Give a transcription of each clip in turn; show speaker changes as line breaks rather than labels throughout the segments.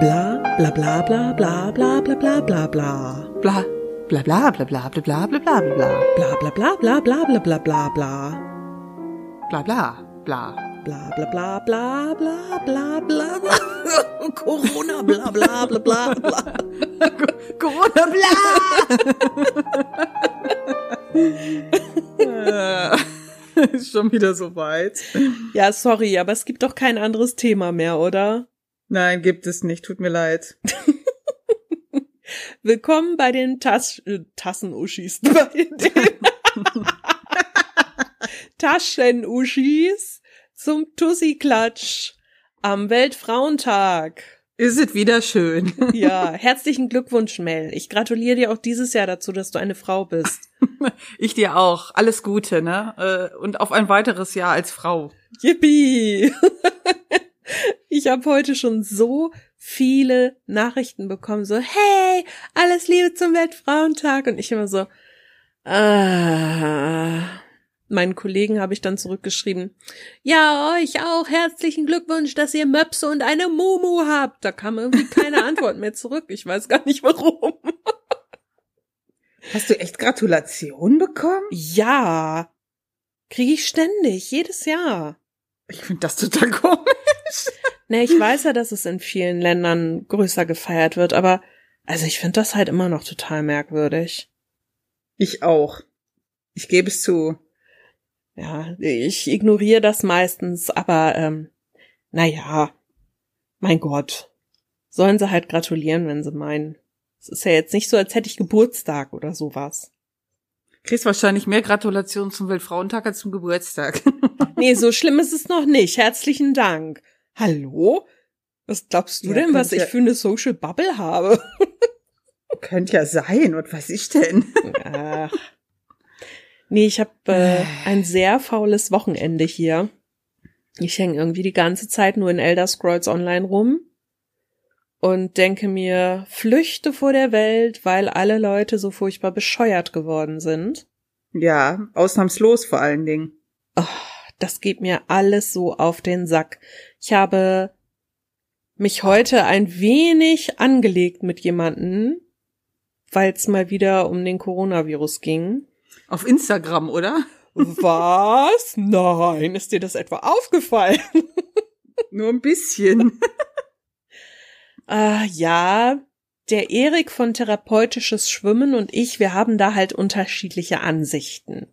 Bla bla bla bla bla bla bla bla bla bla.
Bla, bla, bla, bla, bla, bla, bla, bla, bla, bla.
Bla bla bla bla bla bla bla bla bla.
Bla, bla, bla.
Bla bla bla bla bla bla bla bla. Corona bla bla bla bla bla.
Corona, bla! Ist schon wieder so weit.
Ja, sorry, aber es gibt doch kein anderes Thema mehr, oder?
Nein, gibt es nicht. Tut mir leid.
Willkommen bei den Tas äh, Tassenuschis. Bei den Taschenuschis zum Tussi-Klatsch am Weltfrauentag.
Ist es wieder schön.
Ja, herzlichen Glückwunsch, Mel. Ich gratuliere dir auch dieses Jahr dazu, dass du eine Frau bist.
Ich dir auch. Alles Gute, ne? Äh, Und auf ein weiteres Jahr als Frau.
Yippie! Ich habe heute schon so viele Nachrichten bekommen, so, hey, alles Liebe zum Weltfrauentag. Und ich immer so, ah. Meinen Kollegen habe ich dann zurückgeschrieben, ja, euch auch herzlichen Glückwunsch, dass ihr Möpse und eine Mumu habt. Da kam irgendwie keine Antwort mehr zurück. Ich weiß gar nicht warum.
Hast du echt Gratulation bekommen?
Ja, kriege ich ständig, jedes Jahr.
Ich finde das total komisch.
Ne, ich weiß ja, dass es in vielen Ländern größer gefeiert wird, aber also ich finde das halt immer noch total merkwürdig.
Ich auch. Ich gebe es zu.
Ja, ich ignoriere das meistens, aber ähm, naja, mein Gott. Sollen sie halt gratulieren, wenn sie meinen. Es ist ja jetzt nicht so, als hätte ich Geburtstag oder sowas.
Kriegst wahrscheinlich mehr Gratulationen zum Weltfrauentag als zum Geburtstag.
Nee, so schlimm ist es noch nicht. Herzlichen Dank. Hallo? Was glaubst du
Ja,
denn, was ich für eine Social Bubble habe?
Könnte ja sein, was weiß ich denn?
Ach. Nee, ich habe äh, ein sehr faules Wochenende hier. Ich hänge irgendwie die ganze Zeit nur in Elder Scrolls Online rum und denke mir, flüchte vor der Welt, weil alle Leute so furchtbar bescheuert geworden sind.
Ja, ausnahmslos vor allen Dingen.
Oh, das geht mir alles so auf den Sack. Ich habe mich heute ein wenig angelegt mit jemanden, weil es mal wieder um den Coronavirus ging.
Auf Instagram, oder?
Was? Nein, ist dir das etwa aufgefallen?
Nur ein bisschen.
Ah, ja, der Erik von Therapeutisches Schwimmen und ich, wir haben da halt unterschiedliche Ansichten.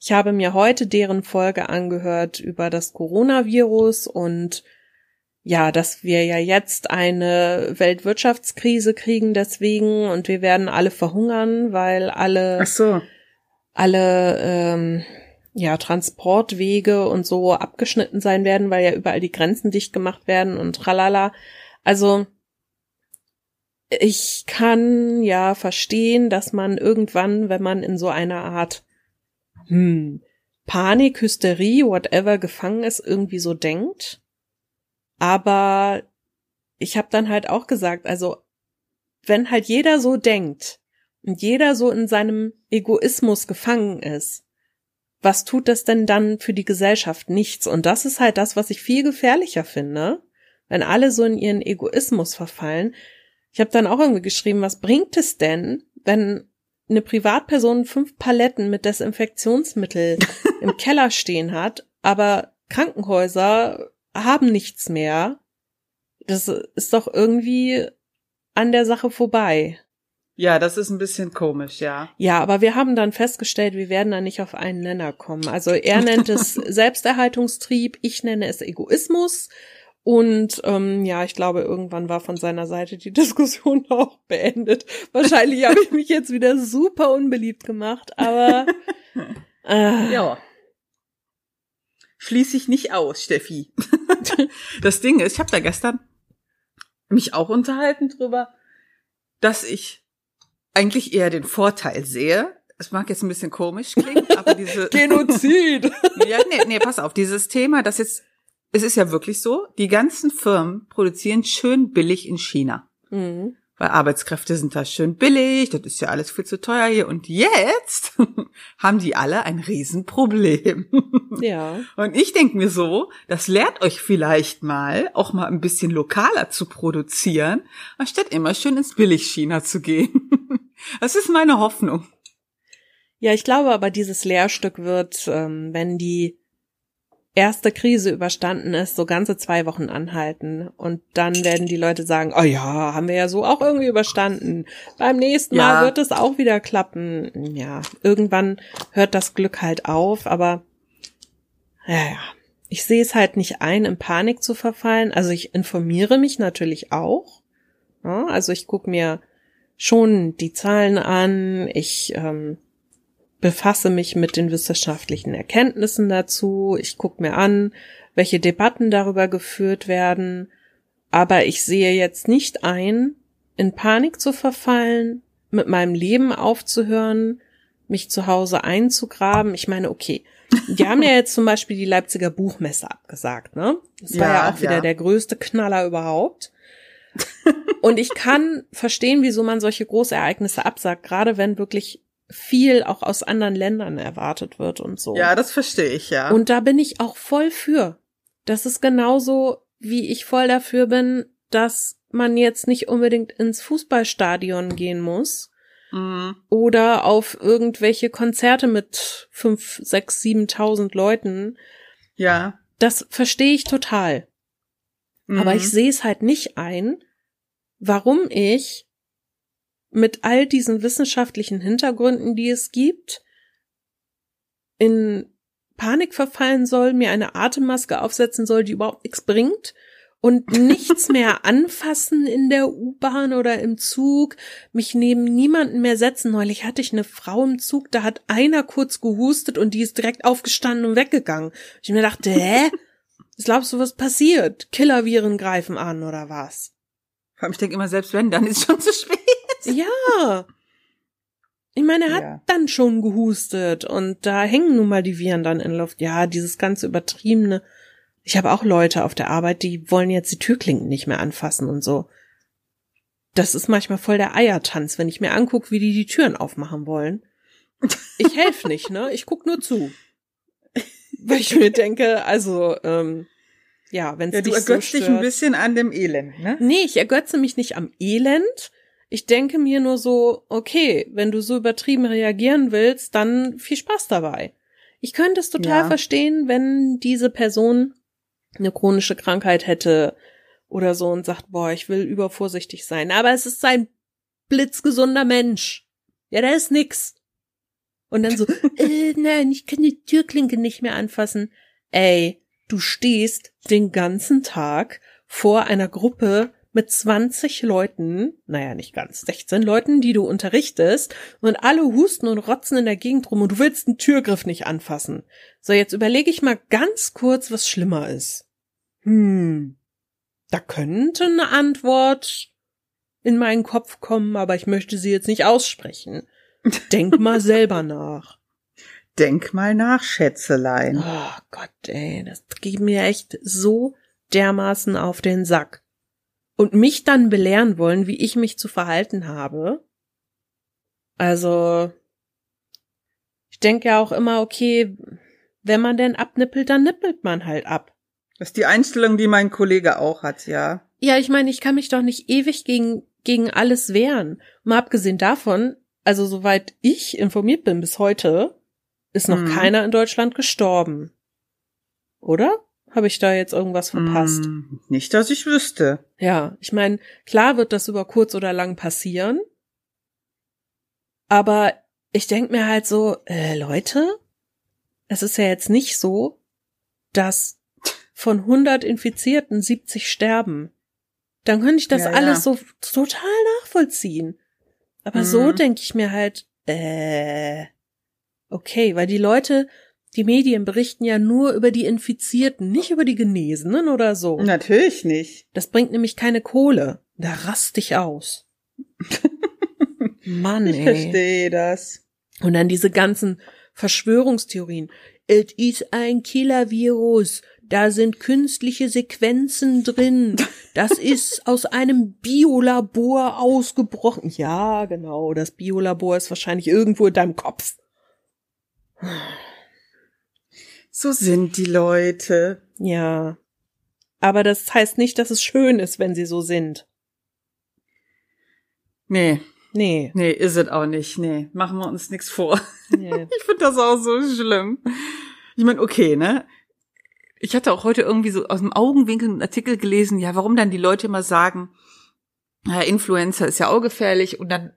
Ich habe mir heute deren Folge angehört über das Coronavirus und ja, dass wir ja jetzt eine Weltwirtschaftskrise kriegen deswegen und wir werden alle verhungern, weil alle
Ach so.
Alle ähm, ja Transportwege und so abgeschnitten sein werden, weil ja überall die Grenzen dicht gemacht werden und tralala. Also ich kann ja verstehen, dass man irgendwann, wenn man in so einer Art hm, Panik, Hysterie, whatever gefangen ist, irgendwie so denkt. Aber ich habe dann halt auch gesagt, also wenn halt jeder so denkt und jeder so in seinem Egoismus gefangen ist, was tut das denn dann für die Gesellschaft? Nichts. Und das ist halt das, was ich viel gefährlicher finde, wenn alle so in ihren Egoismus verfallen. Ich habe dann auch irgendwie geschrieben, was bringt es denn, wenn eine Privatperson fünf Paletten mit Desinfektionsmittel im Keller stehen hat, aber Krankenhäuser haben nichts mehr. Das ist doch irgendwie an der Sache vorbei.
Ja, das ist ein bisschen komisch, ja.
Ja, aber wir haben dann festgestellt, wir werden da nicht auf einen Nenner kommen. Also er nennt es Selbsterhaltungstrieb, ich nenne es Egoismus. Und ähm, ja, ich glaube, irgendwann war von seiner Seite die Diskussion auch beendet. Wahrscheinlich habe ich mich jetzt wieder super unbeliebt gemacht, aber äh,
Ja. Schließe ich nicht aus, Steffi. das Ding ist, ich habe da gestern mich auch unterhalten drüber, dass ich eigentlich eher den Vorteil sehe. Es mag jetzt ein bisschen komisch klingen, aber diese
Genozid.
ja, nee, nee, pass auf, dieses Thema, das jetzt es ist ja wirklich so, die ganzen Firmen produzieren schön billig in China.
Mhm.
weil Arbeitskräfte sind da schön billig, das ist ja alles viel zu teuer hier. Und jetzt haben die alle ein Riesenproblem.
Ja.
Und ich denke mir so, das lehrt euch vielleicht mal, auch mal ein bisschen lokaler zu produzieren, anstatt immer schön ins Billigchina zu gehen. Das ist meine Hoffnung.
Ja, ich glaube aber, dieses Lehrstück wird, ähm, wenn die erste Krise überstanden ist, so ganze zwei Wochen anhalten. Und dann werden die Leute sagen, oh ja, haben wir ja so auch irgendwie überstanden. Beim nächsten Mal
Ja.
wird es auch wieder klappen. Ja, irgendwann hört das Glück halt auf, aber ja, ja. Ich sehe es halt nicht ein, in Panik zu verfallen. Also ich informiere mich natürlich auch. Ja, also ich gucke mir schon die Zahlen an. Ich ähm, befasse mich mit den wissenschaftlichen Erkenntnissen dazu. Ich gucke mir an, welche Debatten darüber geführt werden. Aber ich sehe jetzt nicht ein, in Panik zu verfallen, mit meinem Leben aufzuhören, mich zu Hause einzugraben. Ich meine, okay, die haben ja jetzt zum Beispiel die Leipziger Buchmesse abgesagt, ne? Das war ja,
Ja,
auch wieder
ja.
der größte Knaller überhaupt. Und ich kann verstehen, wieso man solche Großereignisse absagt, gerade wenn wirklich viel auch aus anderen Ländern erwartet wird und so.
Ja, das verstehe ich, ja.
Und da bin ich auch voll für. Das ist genauso, wie ich voll dafür bin, dass man jetzt nicht unbedingt ins Fußballstadion gehen muss
Mhm.
oder auf irgendwelche Konzerte mit fünf, sechs, siebentausend Leuten.
Ja.
Das verstehe ich total. Aber
Mhm.
ich sehe es halt nicht ein, warum ich mit all diesen wissenschaftlichen Hintergründen, die es gibt, in Panik verfallen soll, mir eine Atemmaske aufsetzen soll, die überhaupt nichts bringt und nichts mehr anfassen in der U-Bahn oder im Zug, mich neben niemanden mehr setzen. Neulich hatte ich eine Frau im Zug, da hat einer kurz gehustet und die ist direkt aufgestanden und weggegangen. Ich mir dachte, hä? Was glaubst du, was passiert? Killerviren greifen an oder was?
Ich denke immer, selbst wenn, dann ist schon zu spät.
Ja. Ich meine, er hat
Ja.
dann schon gehustet und da hängen nun mal die Viren dann in Luft. Ja, dieses ganze übertriebene. Ich habe auch Leute auf der Arbeit, die wollen jetzt die Türklinken nicht mehr anfassen und so. Das ist manchmal voll der Eiertanz, wenn ich mir angucke, wie die die Türen aufmachen wollen. Ich helfe nicht, ne? Ich guck nur zu. Weil ich mir denke, also, ähm, ja, wenn es
Ja, du
dich so
ergötzt dich ein bisschen an dem Elend, ne?
Nee, ich ergötze mich nicht am Elend. Ich denke mir nur so, okay, wenn du so übertrieben reagieren willst, dann viel Spaß dabei. Ich könnte es total
Ja.
verstehen, wenn diese Person eine chronische Krankheit hätte oder so und sagt, boah, ich will übervorsichtig sein. Aber es ist ein blitzgesunder Mensch. Ja, da ist nix. Und dann so, äh, nein, ich kann die Türklinke nicht mehr anfassen. Ey, du stehst den ganzen Tag vor einer Gruppe mit 20 Leuten, naja, nicht ganz, 16 Leuten, die du unterrichtest, und alle husten und rotzen in der Gegend rum und du willst den Türgriff nicht anfassen. So, jetzt überlege ich mal ganz kurz, was schlimmer ist. Hm, da könnte eine Antwort in meinen Kopf kommen, aber ich möchte sie jetzt nicht aussprechen. Denk mal selber nach.
Denk mal nach, Schätzelein.
Oh Gott, ey, das geht mir echt so dermaßen auf den Sack. Und mich dann belehren wollen, wie ich mich zu verhalten habe. Also, ich denke ja auch immer, okay, wenn man denn abnippelt, dann nippelt man halt ab.
Das ist die Einstellung, die mein Kollege auch hat, ja.
Ja, ich meine, ich kann mich doch nicht ewig gegen, gegen alles wehren. Mal abgesehen davon, also soweit ich informiert bin bis heute, ist noch
Mhm.
keiner in Deutschland gestorben. Oder? Habe ich da jetzt irgendwas verpasst?
Hm, nicht, dass ich wüsste.
Ja, ich meine, klar wird das über kurz oder lang passieren. Aber ich denk mir halt so, äh, Leute, es ist ja jetzt nicht so, dass von 100 Infizierten 70 sterben. Dann könnte ich das
Ja, ja.
alles so total nachvollziehen. Aber so
Mhm.
denke ich mir halt, äh, okay, weil die Leute, die Medien berichten ja nur über die Infizierten, nicht über die Genesenen oder so.
Natürlich nicht.
Das bringt nämlich keine Kohle. Da rast ich aus. Mann,
Ich
ey.
verstehe das.
Und dann diese ganzen Verschwörungstheorien. Es ist ein Killer-Virus. Da sind künstliche Sequenzen drin. Das ist aus einem Biolabor ausgebrochen. Ja, genau, das Biolabor ist wahrscheinlich irgendwo in deinem Kopf.
So sind die Leute.
Ja. Aber das heißt nicht, dass es schön ist, wenn sie so sind.
Nee,
Nee.
nee, ist es auch nicht. Nee, machen wir uns nichts vor.
nee.
Ich finde das auch so schlimm. Ich meine, okay, ne? Ich hatte auch heute irgendwie so aus dem Augenwinkel einen Artikel gelesen, ja, warum dann die Leute immer sagen, ja, Influencer ist ja auch gefährlich und dann,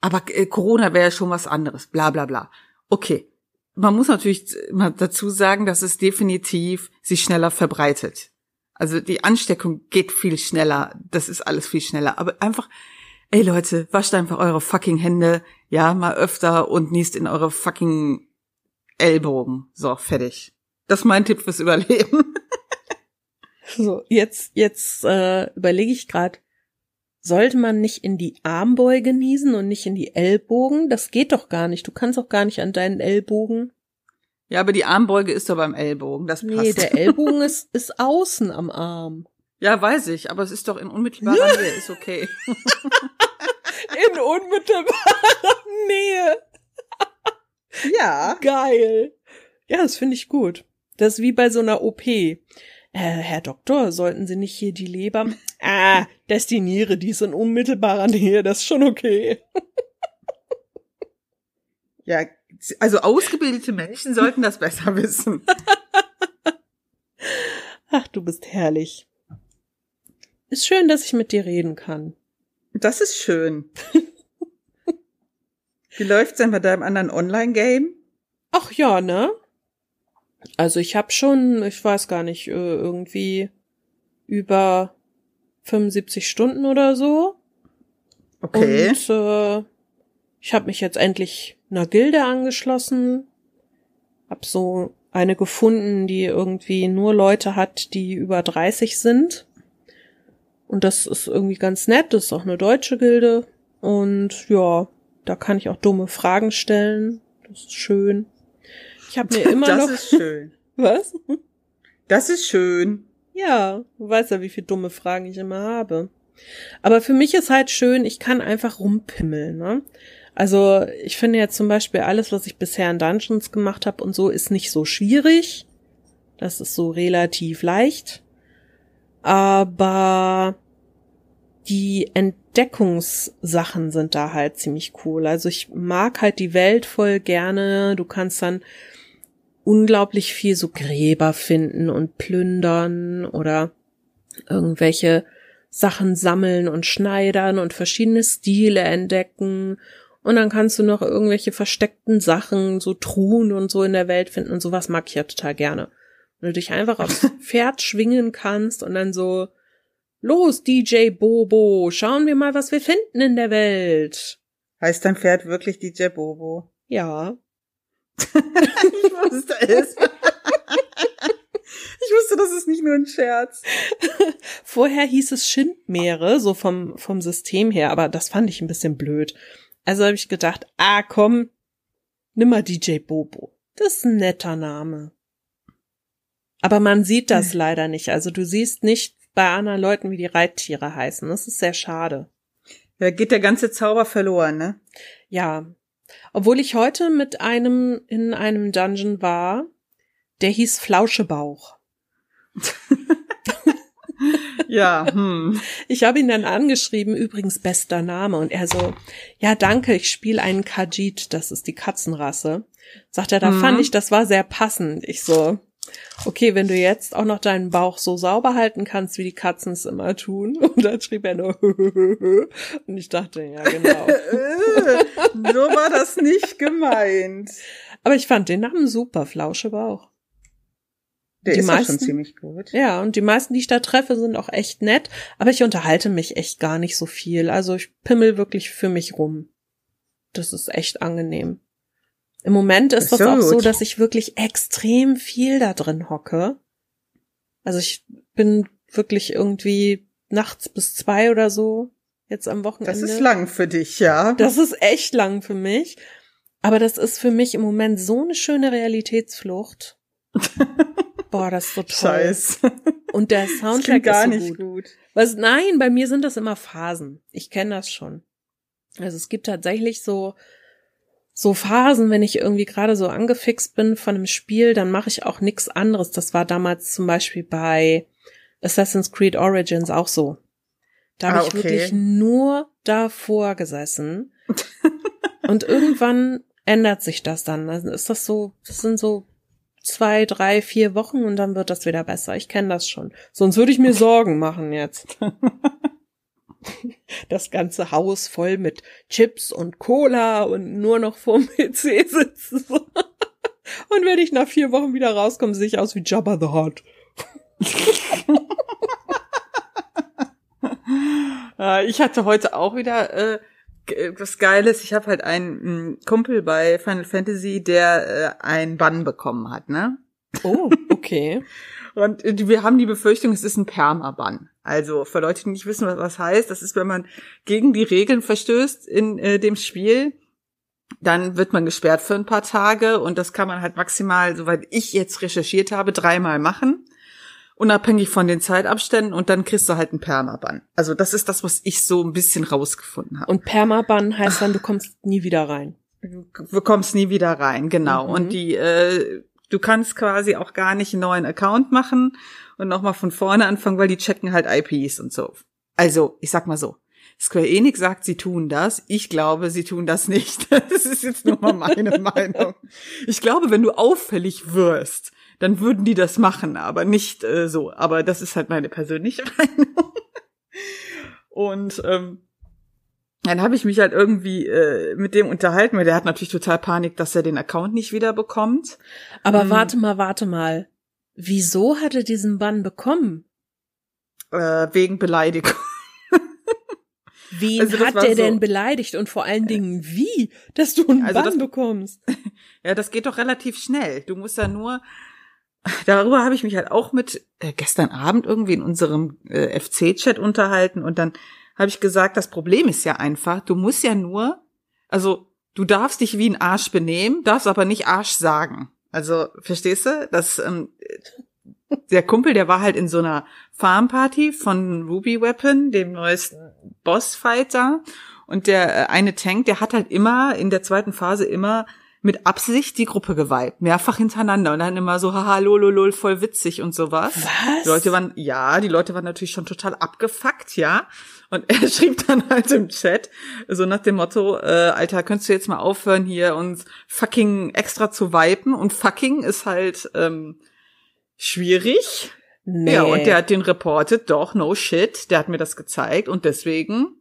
aber äh, Corona wäre ja schon was anderes, bla bla bla. Okay. Man muss natürlich mal dazu sagen, dass es definitiv sich schneller verbreitet. Also die Ansteckung geht viel schneller, das ist alles viel schneller. Aber einfach, ey Leute, wascht einfach eure fucking Hände, ja, mal öfter und niest in eure fucking Ellbogen. So, fertig. Das ist mein Tipp fürs Überleben.
So, jetzt, jetzt äh, überlege ich gerade, sollte man nicht in die Armbeuge niesen und nicht in die Ellbogen? Das geht doch gar nicht. Du kannst auch gar nicht an deinen Ellbogen.
Ja, aber die Armbeuge ist doch beim Ellbogen, das passt.
Nee, der Ellbogen ist, ist außen am Arm.
ja, weiß ich, aber es ist doch in unmittelbarer Nähe, ist okay.
In unmittelbarer Nähe.
Ja.
Geil. Ja, das finde ich gut. Das ist wie bei so einer OP. Äh, Herr Doktor, sollten Sie nicht hier die Leber? Ah, das ist die Niere, die ist in unmittelbarer Nähe, das ist schon okay.
Ja, also ausgebildete Menschen sollten das besser wissen.
Ach, du bist herrlich. Ist schön, dass ich mit dir reden kann.
Das ist schön. Wie läuft's denn bei deinem anderen Online-Game?
Ach ja, ne? Also ich habe schon, ich weiß gar nicht, äh, irgendwie über 75 Stunden oder so.
Okay.
Und äh, ich habe mich jetzt endlich einer Gilde angeschlossen. Hab so eine gefunden, die irgendwie nur Leute hat, die über 30 sind. Und das ist irgendwie ganz nett. Das ist auch eine deutsche Gilde. Und ja, da kann ich auch dumme Fragen stellen. Das ist schön. Ich habe mir immer
das
noch.
ist schön.
Was?
Das ist schön.
Ja, du weißt ja, wie viele dumme Fragen ich immer habe. Aber für mich ist halt schön, ich kann einfach rumpimmeln, ne? Also ich finde jetzt zum Beispiel alles, was ich bisher in Dungeons gemacht habe und so, ist nicht so schwierig. Das ist so relativ leicht. Aber die Entdeckungssachen sind da halt ziemlich cool. Also ich mag halt die Welt voll gerne. Du kannst dann unglaublich viel so Gräber finden und plündern oder irgendwelche Sachen sammeln und schneidern und verschiedene Stile entdecken. Und dann kannst du noch irgendwelche versteckten Sachen, so Truhen und so in der Welt finden und sowas mag ich ja total gerne. Wenn du dich einfach aufs Pferd schwingen kannst und dann so, los DJ Bobo, schauen wir mal, was wir finden in der Welt.
Heißt dein Pferd wirklich DJ Bobo?
Ja.
Ich wusste es. Ich wusste, das ist nicht nur ein Scherz.
Vorher hieß es Schindmeere, so vom, vom System her, aber das fand ich ein bisschen blöd. Also habe ich gedacht, ah komm, nimm mal DJ Bobo. Das ist ein netter Name. Aber man sieht das leider nicht. Also du siehst nicht bei anderen Leuten, wie die Reittiere heißen. Das ist sehr schade.
Da geht der ganze Zauber verloren, ne?
Ja. Obwohl ich heute mit einem in einem Dungeon war, der hieß Flauschebauch.
Ja, hm.
Ich habe ihn dann angeschrieben, übrigens bester Name. Und er so, ja, danke, ich spiele einen Khajiit, das ist die Katzenrasse. Sagt er, da
Mhm.
fand ich, das war sehr passend. Ich so, okay, wenn du jetzt auch noch deinen Bauch so sauber halten kannst, wie die Katzen es immer tun. Und dann schrieb er nur, und ich dachte, ja, genau.
So war das nicht gemeint.
Aber ich fand den Namen super, Flauschebauch.
Der
Die
ist ja schon
meisten-
ziemlich gut.
Ja, und die meisten, die ich da treffe, sind auch echt nett, aber ich unterhalte mich echt gar nicht so viel. Also ich pimmel wirklich für mich rum. Das ist echt angenehm. Im Moment ist
Ist
das
ja
auch so,
gut.
dass ich wirklich extrem viel da drin hocke. Also ich bin wirklich irgendwie nachts bis zwei oder so jetzt am Wochenende.
Das ist lang für dich, ja.
Das ist echt lang für mich. Aber das ist für mich im Moment so eine schöne Realitätsflucht. Boah, das ist so toll.
Scheiß.
Und der
Das
Soundtrack
klingt gar
ist so
nicht
gut.
gut.
Was, nein, bei mir sind das immer Phasen. Ich kenne das schon. Also es gibt tatsächlich so, so Phasen, wenn ich irgendwie gerade so angefixt bin von einem Spiel, dann mache ich auch nichts anderes. Das war damals zum Beispiel bei Assassin's Creed Origins auch so. Da habe
Ah,
ich
okay.
wirklich nur davor gesessen. Und irgendwann ändert sich das dann. Dann ist das so, das sind so zwei, drei, vier Wochen und dann wird das wieder besser. Ich kenne das schon. Sonst würde ich mir Sorgen machen jetzt. Das ganze Haus voll mit Chips und Cola und nur noch vorm PC sitzen. Und wenn ich nach vier Wochen wieder rauskomme, sehe ich aus wie Jabba the Hutt.
Äh, ich hatte heute auch wieder äh, was Geiles. Ich habe halt einen mm, Kumpel bei Final Fantasy, der äh, einen Bann bekommen hat, ne?
Oh, okay.
Und äh, wir haben die Befürchtung, es ist ein Permaban. Also für Leute, die nicht wissen, was das heißt, das ist, wenn man gegen die Regeln verstößt in äh, dem Spiel, dann wird man gesperrt für ein paar Tage und das kann man halt maximal, soweit ich jetzt recherchiert habe, dreimal machen, unabhängig von den Zeitabständen und dann kriegst du halt einen Permaban. Also das ist das, was ich so ein bisschen rausgefunden habe.
Und Permaban heißt dann, du kommst nie wieder rein.
du kommst nie wieder rein, genau.
Mhm.
Und die, äh, du kannst quasi auch gar nicht einen neuen Account machen und nochmal von vorne anfangen, weil die checken halt IPs und so. Also, ich sag mal so. Square Enix sagt, sie tun das. Ich glaube, sie tun das nicht. Das ist jetzt nur mal meine Meinung. Ich glaube, wenn du auffällig wirst, dann würden die das machen, aber nicht äh, so. Aber das ist halt meine persönliche Meinung. Und ähm, dann habe ich mich halt irgendwie äh, mit dem unterhalten, weil der hat natürlich total Panik, dass er den Account nicht wieder bekommt.
Aber
Mhm.
warte mal, warte mal. Wieso hat er diesen Bann bekommen?
Äh, wegen Beleidigung.
Wen
Also
hat der
so-
denn beleidigt und vor allen Dingen wie, dass du einen
Also
Bann
das-
bekommst?
Ja, das geht doch relativ schnell. Du musst da nur. Darüber habe ich mich halt auch mit äh, gestern Abend irgendwie in unserem äh, FC-Chat unterhalten und dann habe ich gesagt, das Problem ist ja einfach, du musst ja nur, also du darfst dich wie ein Arsch benehmen, darfst aber nicht Arsch sagen. Also verstehst du? Das ähm, der Kumpel, der war halt in so einer Farmparty von Ruby Weapon, dem neuesten Bossfighter. Und der äh, eine Tank, der hat halt immer in der zweiten Phase immer mit Absicht die Gruppe geweibt, mehrfach hintereinander und dann immer so haha lololol voll witzig und sowas.
Was?
Die Leute waren ja, die Leute waren natürlich schon total abgefuckt, ja. Und er schrieb dann halt im Chat so nach dem Motto, äh, Alter, könntest du jetzt mal aufhören hier uns fucking extra zu vipen und fucking ist halt ähm, schwierig.
Nee.
Ja, und der hat den reportet, doch, no shit, der hat mir das gezeigt und deswegen.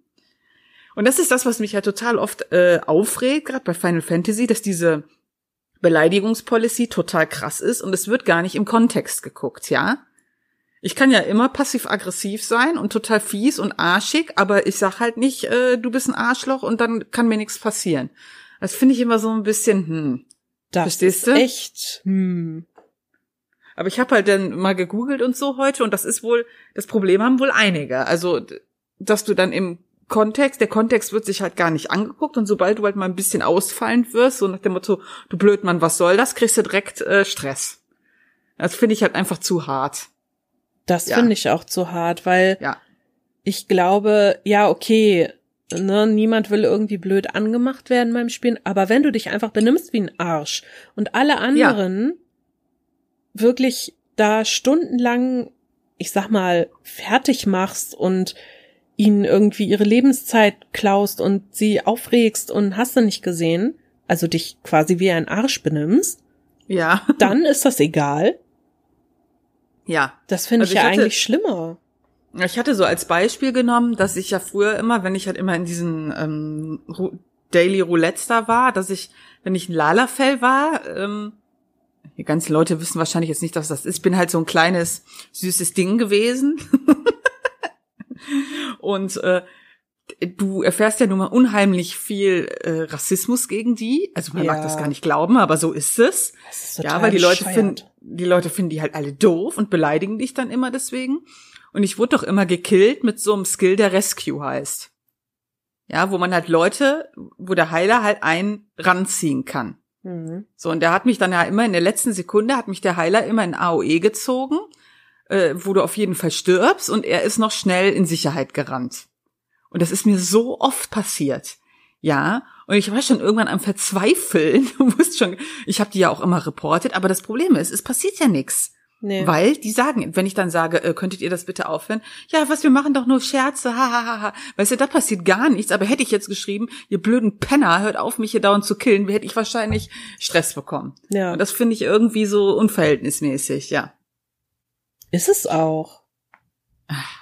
Und das ist das, was mich halt total oft äh, aufregt, gerade bei Final Fantasy, dass diese Beleidigungspolicy total krass ist und es wird gar nicht im Kontext geguckt, ja. Ich kann ja immer passiv-aggressiv sein und total fies und arschig, aber ich sag halt nicht, äh, du bist ein Arschloch und dann kann mir nichts passieren. Das finde ich immer so ein bisschen, hm.
das
verstehst
ist
du?
echt. Hm.
Aber ich habe halt dann mal gegoogelt und so heute und das ist wohl, das Problem haben wohl einige. Also, dass du dann im Kontext, der Kontext wird sich halt gar nicht angeguckt und sobald du halt mal ein bisschen ausfallend wirst, so nach dem Motto, du Blödmann, was soll das, kriegst du direkt äh, Stress. Das finde ich halt einfach zu hart.
Das
Ja.
finde ich auch zu hart, weil
Ja.
ich glaube, ja, okay, ne, niemand will irgendwie blöd angemacht werden beim Spielen, aber wenn du dich einfach benimmst wie ein Arsch und alle anderen wirklich da stundenlang, ich sag mal, fertig machst und ihnen irgendwie ihre Lebenszeit klaust und sie aufregst und hast du nicht gesehen, also dich quasi wie ein Arsch benimmst,
Ja.
dann ist das egal.
Ja.
Das finde
Also
ich ja
hatte-
eigentlich schlimmer.
Ich hatte so als Beispiel genommen, dass ich ja früher immer, wenn ich halt immer in diesen ähm, Daily Roulettes da war, dass ich, wenn ich ein Lalafell war, ähm, die ganzen Leute wissen wahrscheinlich jetzt nicht, was das ist. Ich bin halt so ein kleines, süßes Ding gewesen. Und äh, du erfährst ja nun mal unheimlich viel äh, Rassismus gegen die. Also man mag
Ja.
das gar nicht glauben, aber so ist es.
Ist
Ja, weil die Leute finden, die Leute finden die halt alle doof und beleidigen dich dann immer deswegen. Und ich wurde doch immer gekillt mit so einem Skill, der Rescue heißt. Ja, wo man halt Leute, wo der Heiler halt einen ranziehen kann. Mhm. So, und der hat mich dann ja immer in der letzten Sekunde, hat mich der Heiler immer in AOE gezogen, äh, wo du auf jeden Fall stirbst und er ist noch schnell in Sicherheit gerannt. Und das ist mir so oft passiert. Ja, und ich war schon irgendwann am Verzweifeln. Du wusst schon, ich habe die ja auch immer reportet, aber das Problem ist, es passiert ja nichts. Nee. Weil die sagen, wenn ich dann sage, äh, könntet ihr das bitte aufhören? Ja, was, wir machen doch nur Scherze, hahaha. Ha, ha. Weißt du, da passiert gar nichts. Aber hätte ich jetzt geschrieben, ihr blöden Penner, hört auf, mich hier dauernd zu killen, hätte ich wahrscheinlich Stress bekommen. Ja. Und das finde ich irgendwie so unverhältnismäßig, ja.
Ist es auch. Ach,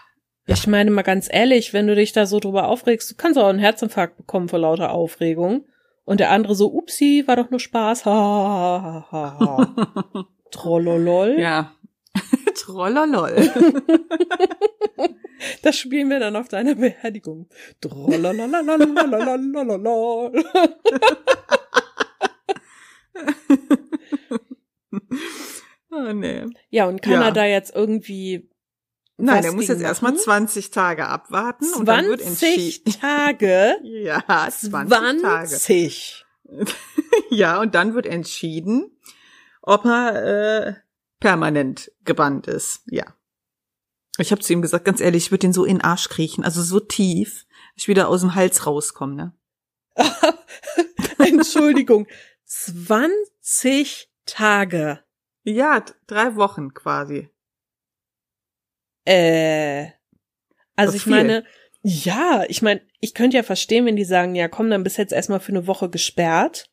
ja. Ich meine mal ganz ehrlich, wenn du dich da so drüber aufregst, du kannst auch einen Herzinfarkt bekommen vor lauter Aufregung. Und der andere so, upsi, war doch nur Spaß, ha, ha, ha, ha. Trollolol.
Ja. Trollolol.
das spielen wir dann auf deiner Beerdigung. Trollolololololololol. oh, nee. Ja, und kann ja. er da jetzt irgendwie
Nein, er muss jetzt erstmal 20 Tage abwarten 20 und dann wird entschieden.
Tage?
ja, 20, 20 Tage. ja, und dann wird entschieden, ob er äh, permanent gebannt ist. Ja. Ich habe zu ihm gesagt, ganz ehrlich, ich würde den so in den Arsch kriechen, also so tief, ich wieder aus dem Hals rauskomme, ne?
Entschuldigung, 20 Tage.
Ja, drei Wochen quasi.
Äh, also ich meine, ja, ich meine, ich könnte ja verstehen, wenn die sagen, ja, komm, dann bist jetzt erstmal für eine Woche gesperrt.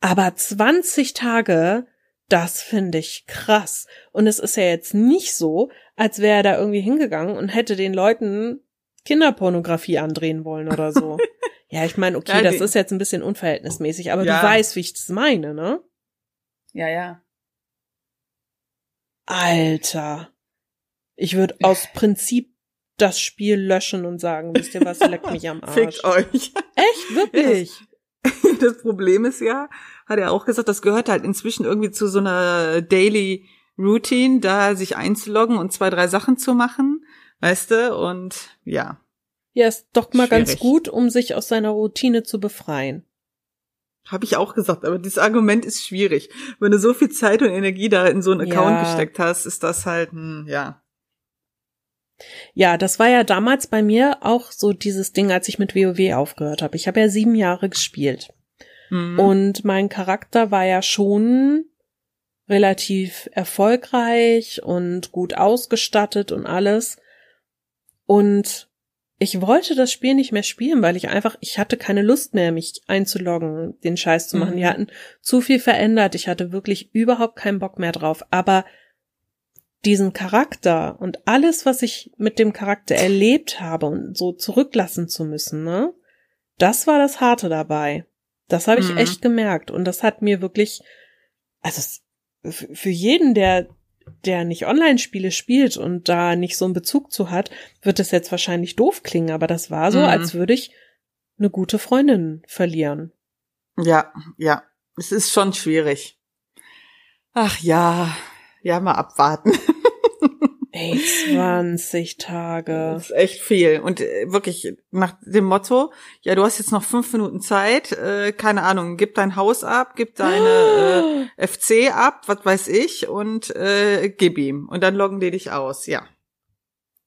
Aber 20 Tage, das finde ich krass. Und es ist ja jetzt nicht so, als wäre er da irgendwie hingegangen und hätte den Leuten Kinderpornografie andrehen wollen oder so. ja, ich meine, okay, das ist jetzt ein bisschen unverhältnismäßig, aber ja. du weißt, wie ich das meine, ne?
Ja, ja.
Alter. Ich würde aus Prinzip das Spiel löschen und sagen, wisst ihr was, leckt mich am Arsch.
Fickt euch.
Echt? Wirklich?
Das, das Problem ist ja, hat er auch gesagt, das gehört halt inzwischen irgendwie zu so einer Daily Routine, da sich einzuloggen und zwei, drei Sachen zu machen, weißt du, und ja.
Ja, ist doch mal Schwierig. ganz gut, um sich aus seiner Routine zu befreien.
Habe ich auch gesagt, aber dieses Argument ist schwierig. Wenn du so viel Zeit und Energie da in so einen Account ja. gesteckt hast, ist das halt, hm, ja.
Ja, das war ja damals bei mir auch so dieses Ding, als ich mit WoW aufgehört habe. Ich habe ja sieben Jahre gespielt. Mhm. Und mein Charakter war ja schon relativ erfolgreich und gut ausgestattet und alles. Und ich wollte das Spiel nicht mehr spielen, weil ich einfach, ich hatte keine Lust mehr, mich einzuloggen, den Scheiß zu machen. Mhm. Die hatten zu viel verändert. Ich hatte wirklich überhaupt keinen Bock mehr drauf. Aber diesen Charakter und alles, was ich mit dem Charakter erlebt habe und so zurücklassen zu müssen, ne? Das war das Harte dabei. Das habe ich mhm. echt gemerkt und das hat mir wirklich, also für jeden, der der nicht Online-Spiele spielt und da nicht so einen Bezug zu hat, wird es jetzt wahrscheinlich doof klingen, aber das war so, mhm. als würde ich eine gute Freundin verlieren.
Ja, ja, es ist schon schwierig. Ach ja, ja, mal abwarten.
Ey, 20 Tage.
Das ist echt viel. Und äh, wirklich nach dem Motto, ja, du hast jetzt noch fünf Minuten Zeit, äh, keine Ahnung, gib dein Haus ab, gib deine äh, FC ab, was weiß ich, und äh, gib ihm. Und dann loggen die dich aus, ja.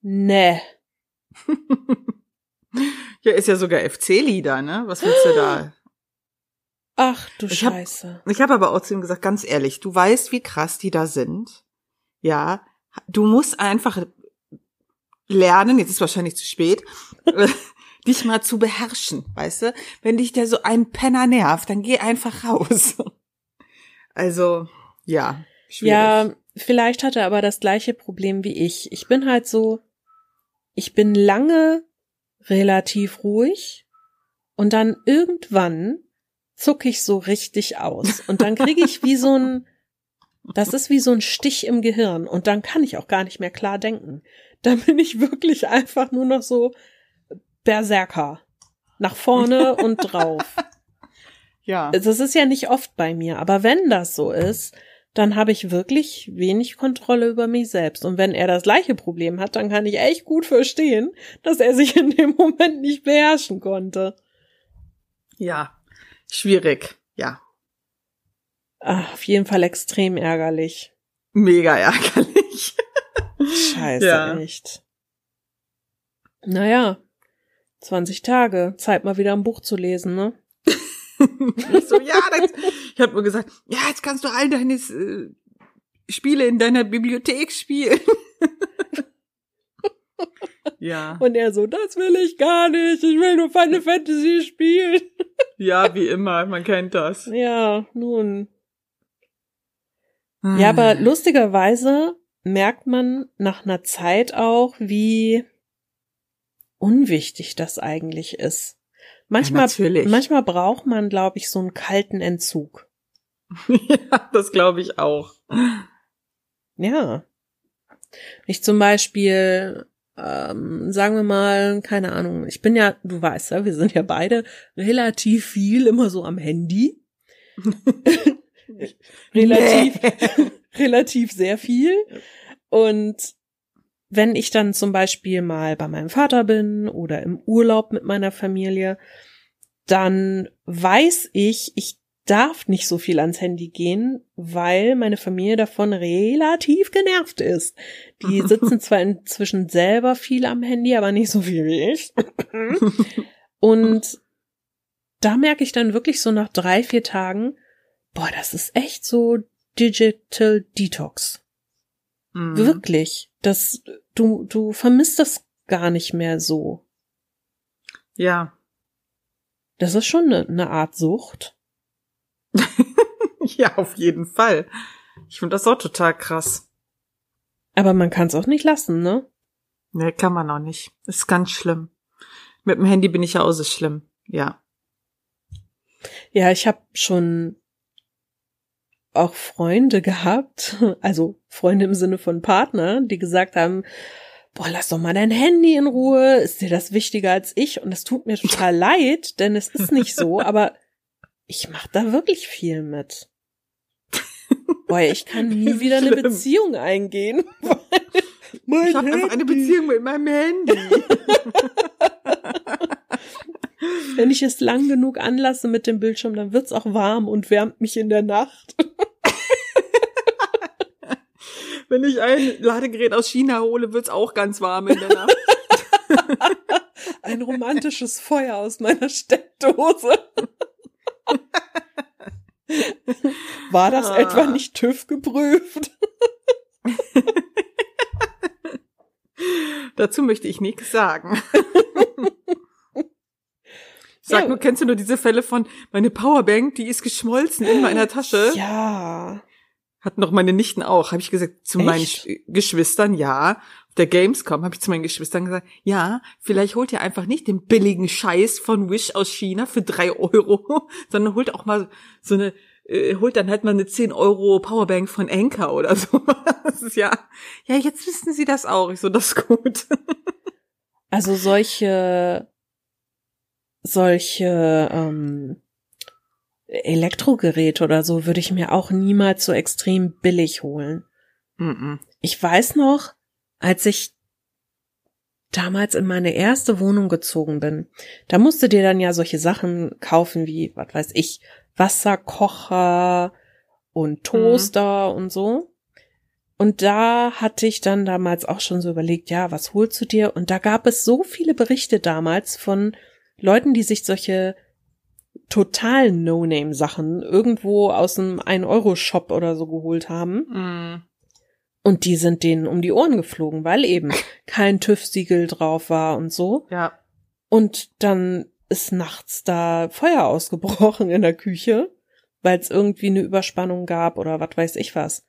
Nee.
ja, ist ja sogar FC-Lieder, ne? Was willst du da?
Ach du ich Scheiße.
Hab, ich habe aber auch zu ihm gesagt, ganz ehrlich, du weißt, wie krass die da sind. Ja, du musst einfach lernen, jetzt ist wahrscheinlich zu spät, dich mal zu beherrschen, weißt du? Wenn dich der so ein Penner nervt, dann geh einfach raus. Also, ja,
schwierig. Ja, vielleicht hat er aber das gleiche Problem wie ich. Ich bin halt so, ich bin lange relativ ruhig und dann irgendwann zuck ich so richtig aus und dann kriege ich wie so ein das ist wie so ein Stich im Gehirn und dann kann ich auch gar nicht mehr klar denken. Dann bin ich wirklich einfach nur noch so Berserker. Nach vorne und drauf.
Ja.
Das ist ja nicht oft bei mir, aber wenn das so ist, dann habe ich wirklich wenig Kontrolle über mich selbst. Und wenn er das gleiche Problem hat, dann kann ich echt gut verstehen, dass er sich in dem Moment nicht beherrschen konnte.
Ja, schwierig, ja.
Ach, auf jeden Fall extrem ärgerlich.
Mega ärgerlich.
Scheiße, ja. echt. Naja, 20 Tage. Zeit mal wieder ein Buch zu lesen, ne?
ich so, ja, das, ich habe mir gesagt, ja, jetzt kannst du all deine äh, Spiele in deiner Bibliothek spielen.
Ja. Und er so, das will ich gar nicht. Ich will nur Final Fantasy spielen.
ja, wie immer, man kennt das.
Ja, nun. Ja, aber ah. lustigerweise merkt man nach einer Zeit auch, wie unwichtig das eigentlich ist. Manchmal, ja, manchmal braucht man, glaube ich, so einen kalten Entzug.
ja, das glaube ich auch.
Ja. Ich zum Beispiel, ähm, sagen wir mal, keine Ahnung, ich bin ja, du weißt ja, wir sind ja beide relativ viel immer so am Handy. relativ, relativ sehr viel. Und wenn ich dann zum Beispiel mal bei meinem Vater bin oder im Urlaub mit meiner Familie, dann weiß ich, ich darf nicht so viel ans Handy gehen, weil meine Familie davon relativ genervt ist. Die sitzen zwar inzwischen selber viel am Handy, aber nicht so viel wie ich. Und da merke ich dann wirklich so nach drei, vier Tagen, boah, das ist echt so Digital Detox. Mhm. Wirklich. Das, du, du vermisst das gar nicht mehr so.
Ja.
Das ist schon eine, eine Art Sucht.
ja, auf jeden Fall. Ich finde das auch total krass.
Aber man kann es auch nicht lassen, ne?
Ne, kann man auch nicht. ist ganz schlimm. Mit dem Handy bin ich ja auch so schlimm. Ja.
Ja, ich habe schon auch Freunde gehabt, also Freunde im Sinne von Partner, die gesagt haben, boah, lass doch mal dein Handy in Ruhe, ist dir das wichtiger als ich? Und es tut mir total leid, denn es ist nicht so, aber ich mach da wirklich viel mit. Boah, ich kann nie wieder eine Beziehung eingehen.
ich habe einfach eine Beziehung mit meinem Handy.
Wenn ich es lang genug anlasse mit dem Bildschirm, dann wird's auch warm und wärmt mich in der Nacht.
Wenn ich ein Ladegerät aus China hole, wird's auch ganz warm in der Nacht.
Ein romantisches Feuer aus meiner Steckdose. War das ah. etwa nicht TÜV geprüft?
Dazu möchte ich nichts sagen. Sag ja. nur, kennst du nur diese Fälle von meine Powerbank, die ist geschmolzen in meiner Tasche?
Ja.
Hatten doch meine Nichten auch. Habe ich gesagt zu Echt? meinen Geschwistern, ja. Der Gamescom habe ich zu meinen Geschwistern gesagt, ja, vielleicht holt ihr einfach nicht den billigen Scheiß von Wish aus China für drei Euro, sondern holt auch mal so eine, äh, holt dann halt mal eine 10 Euro Powerbank von Anker oder so. Das ist ja, ja, jetzt wissen sie das auch. Ich so, das ist gut.
Also solche solche ähm, Elektrogeräte oder so würde ich mir auch niemals so extrem billig holen. Mm -mm. Ich weiß noch, als ich damals in meine erste Wohnung gezogen bin, da musste dir dann ja solche Sachen kaufen wie, was weiß ich, Wasserkocher und Toaster mhm. und so. Und da hatte ich dann damals auch schon so überlegt, ja, was holst du dir? Und da gab es so viele Berichte damals von Leuten, die sich solche totalen No-Name-Sachen irgendwo aus einem 1-Euro-Shop oder so geholt haben. Mm. Und die sind denen um die Ohren geflogen, weil eben kein TÜV-Siegel drauf war und so.
Ja.
Und dann ist nachts da Feuer ausgebrochen in der Küche, weil es irgendwie eine Überspannung gab oder was weiß ich was.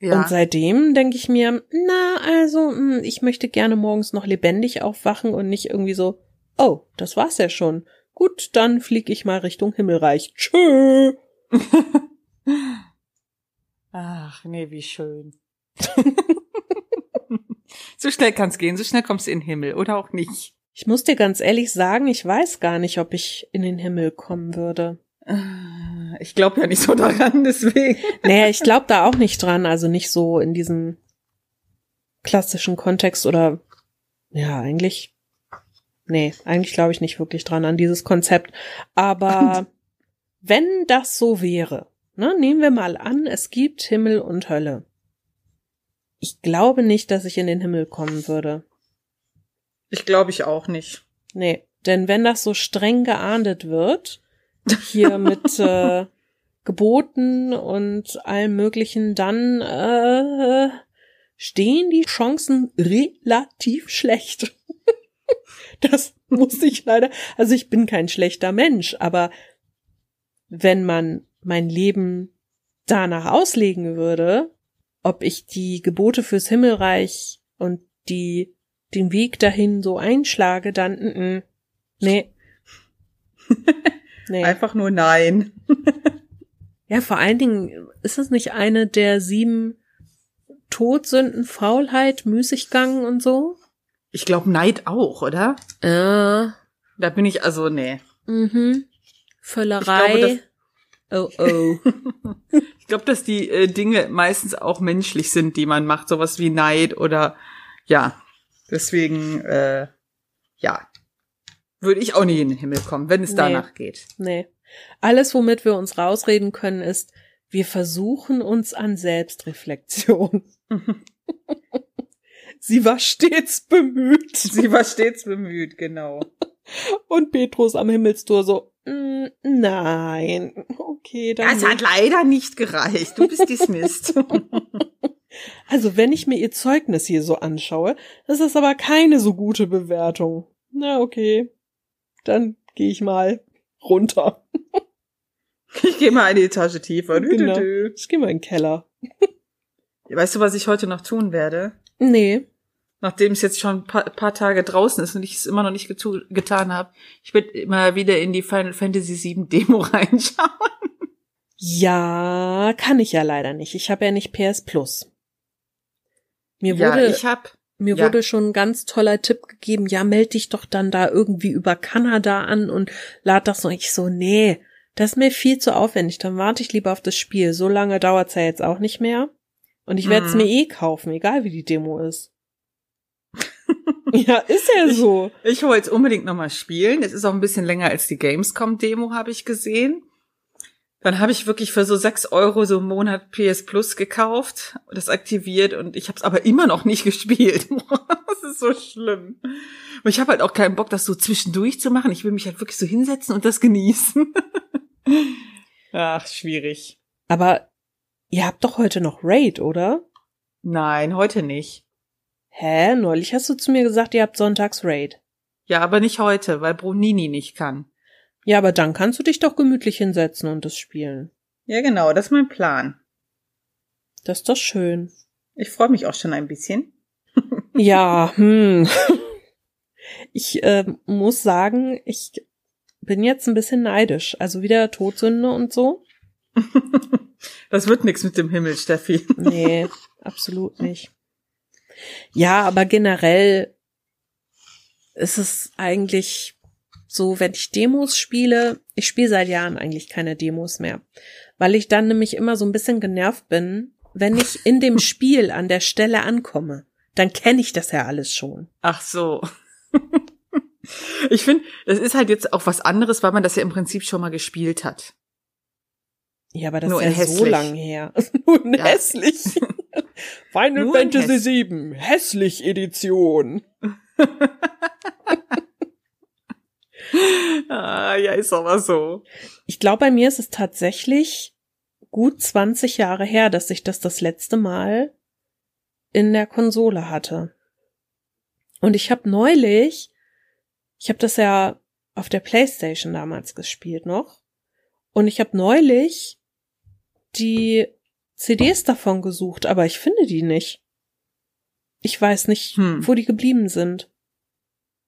Ja. Und seitdem denke ich mir, na, also, hm, ich möchte gerne morgens noch lebendig aufwachen und nicht irgendwie so, Oh, das war's ja schon. Gut, dann flieg ich mal Richtung Himmelreich. Tschö.
Ach, nee, wie schön. so schnell kann's gehen, so schnell kommst du in den Himmel, oder auch nicht.
Ich muss dir ganz ehrlich sagen, ich weiß gar nicht, ob ich in den Himmel kommen würde.
Ich glaube ja nicht so daran, deswegen.
Naja, ich glaube da auch nicht dran, also nicht so in diesem klassischen Kontext oder ja, eigentlich Nee, eigentlich glaube ich nicht wirklich dran an dieses Konzept. Aber wenn das so wäre, Ne, nehmen wir mal an, es gibt Himmel und Hölle. Ich glaube nicht, dass ich in den Himmel kommen würde.
Ich glaube ich auch nicht.
Nee, denn wenn das so streng geahndet wird, hier mit äh, Geboten und allem Möglichen, dann äh, stehen die Chancen relativ schlecht. das muss ich leider, also ich bin kein schlechter Mensch, aber wenn man mein Leben danach auslegen würde, ob ich die Gebote fürs Himmelreich und die den Weg dahin so einschlage, dann n -n, nee.
nee. Einfach nur nein.
ja, vor allen Dingen ist es nicht eine der sieben Todsünden, Faulheit, Müßiggang und so?
Ich glaube Neid auch, oder?
Ja.
Da bin ich also, nee.
Mhm. Völlerei. Oh oh.
ich glaube, dass die äh, Dinge meistens auch menschlich sind, die man macht, sowas wie Neid oder ja. Deswegen, äh, ja, würde ich auch nie in den Himmel kommen, wenn es nee. danach geht.
Nee. Alles, womit wir uns rausreden können, ist, wir versuchen uns an Selbstreflexion. Sie war stets bemüht.
Sie war stets bemüht, genau.
Und Petrus am Himmelstor so, nein, okay, dann.
Das hat leider nicht gereicht. Du bist dismissed.
also, wenn ich mir ihr Zeugnis hier so anschaue, das ist aber keine so gute Bewertung. Na, okay. Dann gehe ich mal runter.
ich gehe mal eine Etage tiefer.
Genau. Ich gehe mal in den Keller.
weißt du, was ich heute noch tun werde?
Nee.
Nachdem es jetzt schon ein paar, paar Tage draußen ist und ich es immer noch nicht getan habe, ich werde immer wieder in die Final Fantasy VII Demo reinschauen.
Ja, kann ich ja leider nicht. Ich habe ja nicht PS Plus. Mir wurde,
ja, ich hab,
mir ja. wurde schon ein ganz toller Tipp gegeben. Ja, melde dich doch dann da irgendwie über Kanada an und lad das noch. Ich so, nee, das ist mir viel zu aufwendig. Dann warte ich lieber auf das Spiel. So lange dauert's ja jetzt auch nicht mehr. Und ich werde es mhm. mir eh kaufen, egal wie die Demo ist. ja, ist ja so.
Ich, ich wollte es unbedingt nochmal spielen. Es ist auch ein bisschen länger als die Gamescom-Demo, habe ich gesehen. Dann habe ich wirklich für so sechs Euro so im Monat PS Plus gekauft, das aktiviert und ich habe es aber immer noch nicht gespielt. das ist so schlimm. Und ich habe halt auch keinen Bock, das so zwischendurch zu machen. Ich will mich halt wirklich so hinsetzen und das genießen. Ach, schwierig.
Aber ihr habt doch heute noch Raid, oder?
Nein, heute nicht.
Hä? Neulich hast du zu mir gesagt, ihr habt sonntags Raid.
Ja, aber nicht heute, weil Brunini nicht kann.
Ja, aber dann kannst du dich doch gemütlich hinsetzen und es spielen.
Ja, genau, das ist mein Plan.
Das ist doch schön.
Ich freue mich auch schon ein bisschen.
ja, hm. Ich äh, muss sagen, ich bin jetzt ein bisschen neidisch. Also wieder Todsünde und so.
das wird nichts mit dem Himmel, Steffi.
nee, absolut nicht. Ja, aber generell ist es eigentlich so, wenn ich Demos spiele, ich spiele seit Jahren eigentlich keine Demos mehr, weil ich dann nämlich immer so ein bisschen genervt bin, wenn ich in dem Spiel an der Stelle ankomme. Dann kenne ich das ja alles schon.
Ach so. ich finde, das ist halt jetzt auch was anderes, weil man das ja im Prinzip schon mal gespielt hat.
Ja, aber das Nur ist ja hässlich. so lang her. Nur ja. hässlich. Final Nur Fantasy VII, hässlich Edition.
ah, ja, ist aber so.
Ich glaube, bei mir ist es tatsächlich gut 20 Jahre her, dass ich das das letzte Mal in der Konsole hatte. Und ich habe neulich, ich habe das ja auf der PlayStation damals gespielt noch, und ich habe neulich die CDs davon gesucht, aber ich finde die nicht. Ich weiß nicht, hm. wo die geblieben sind.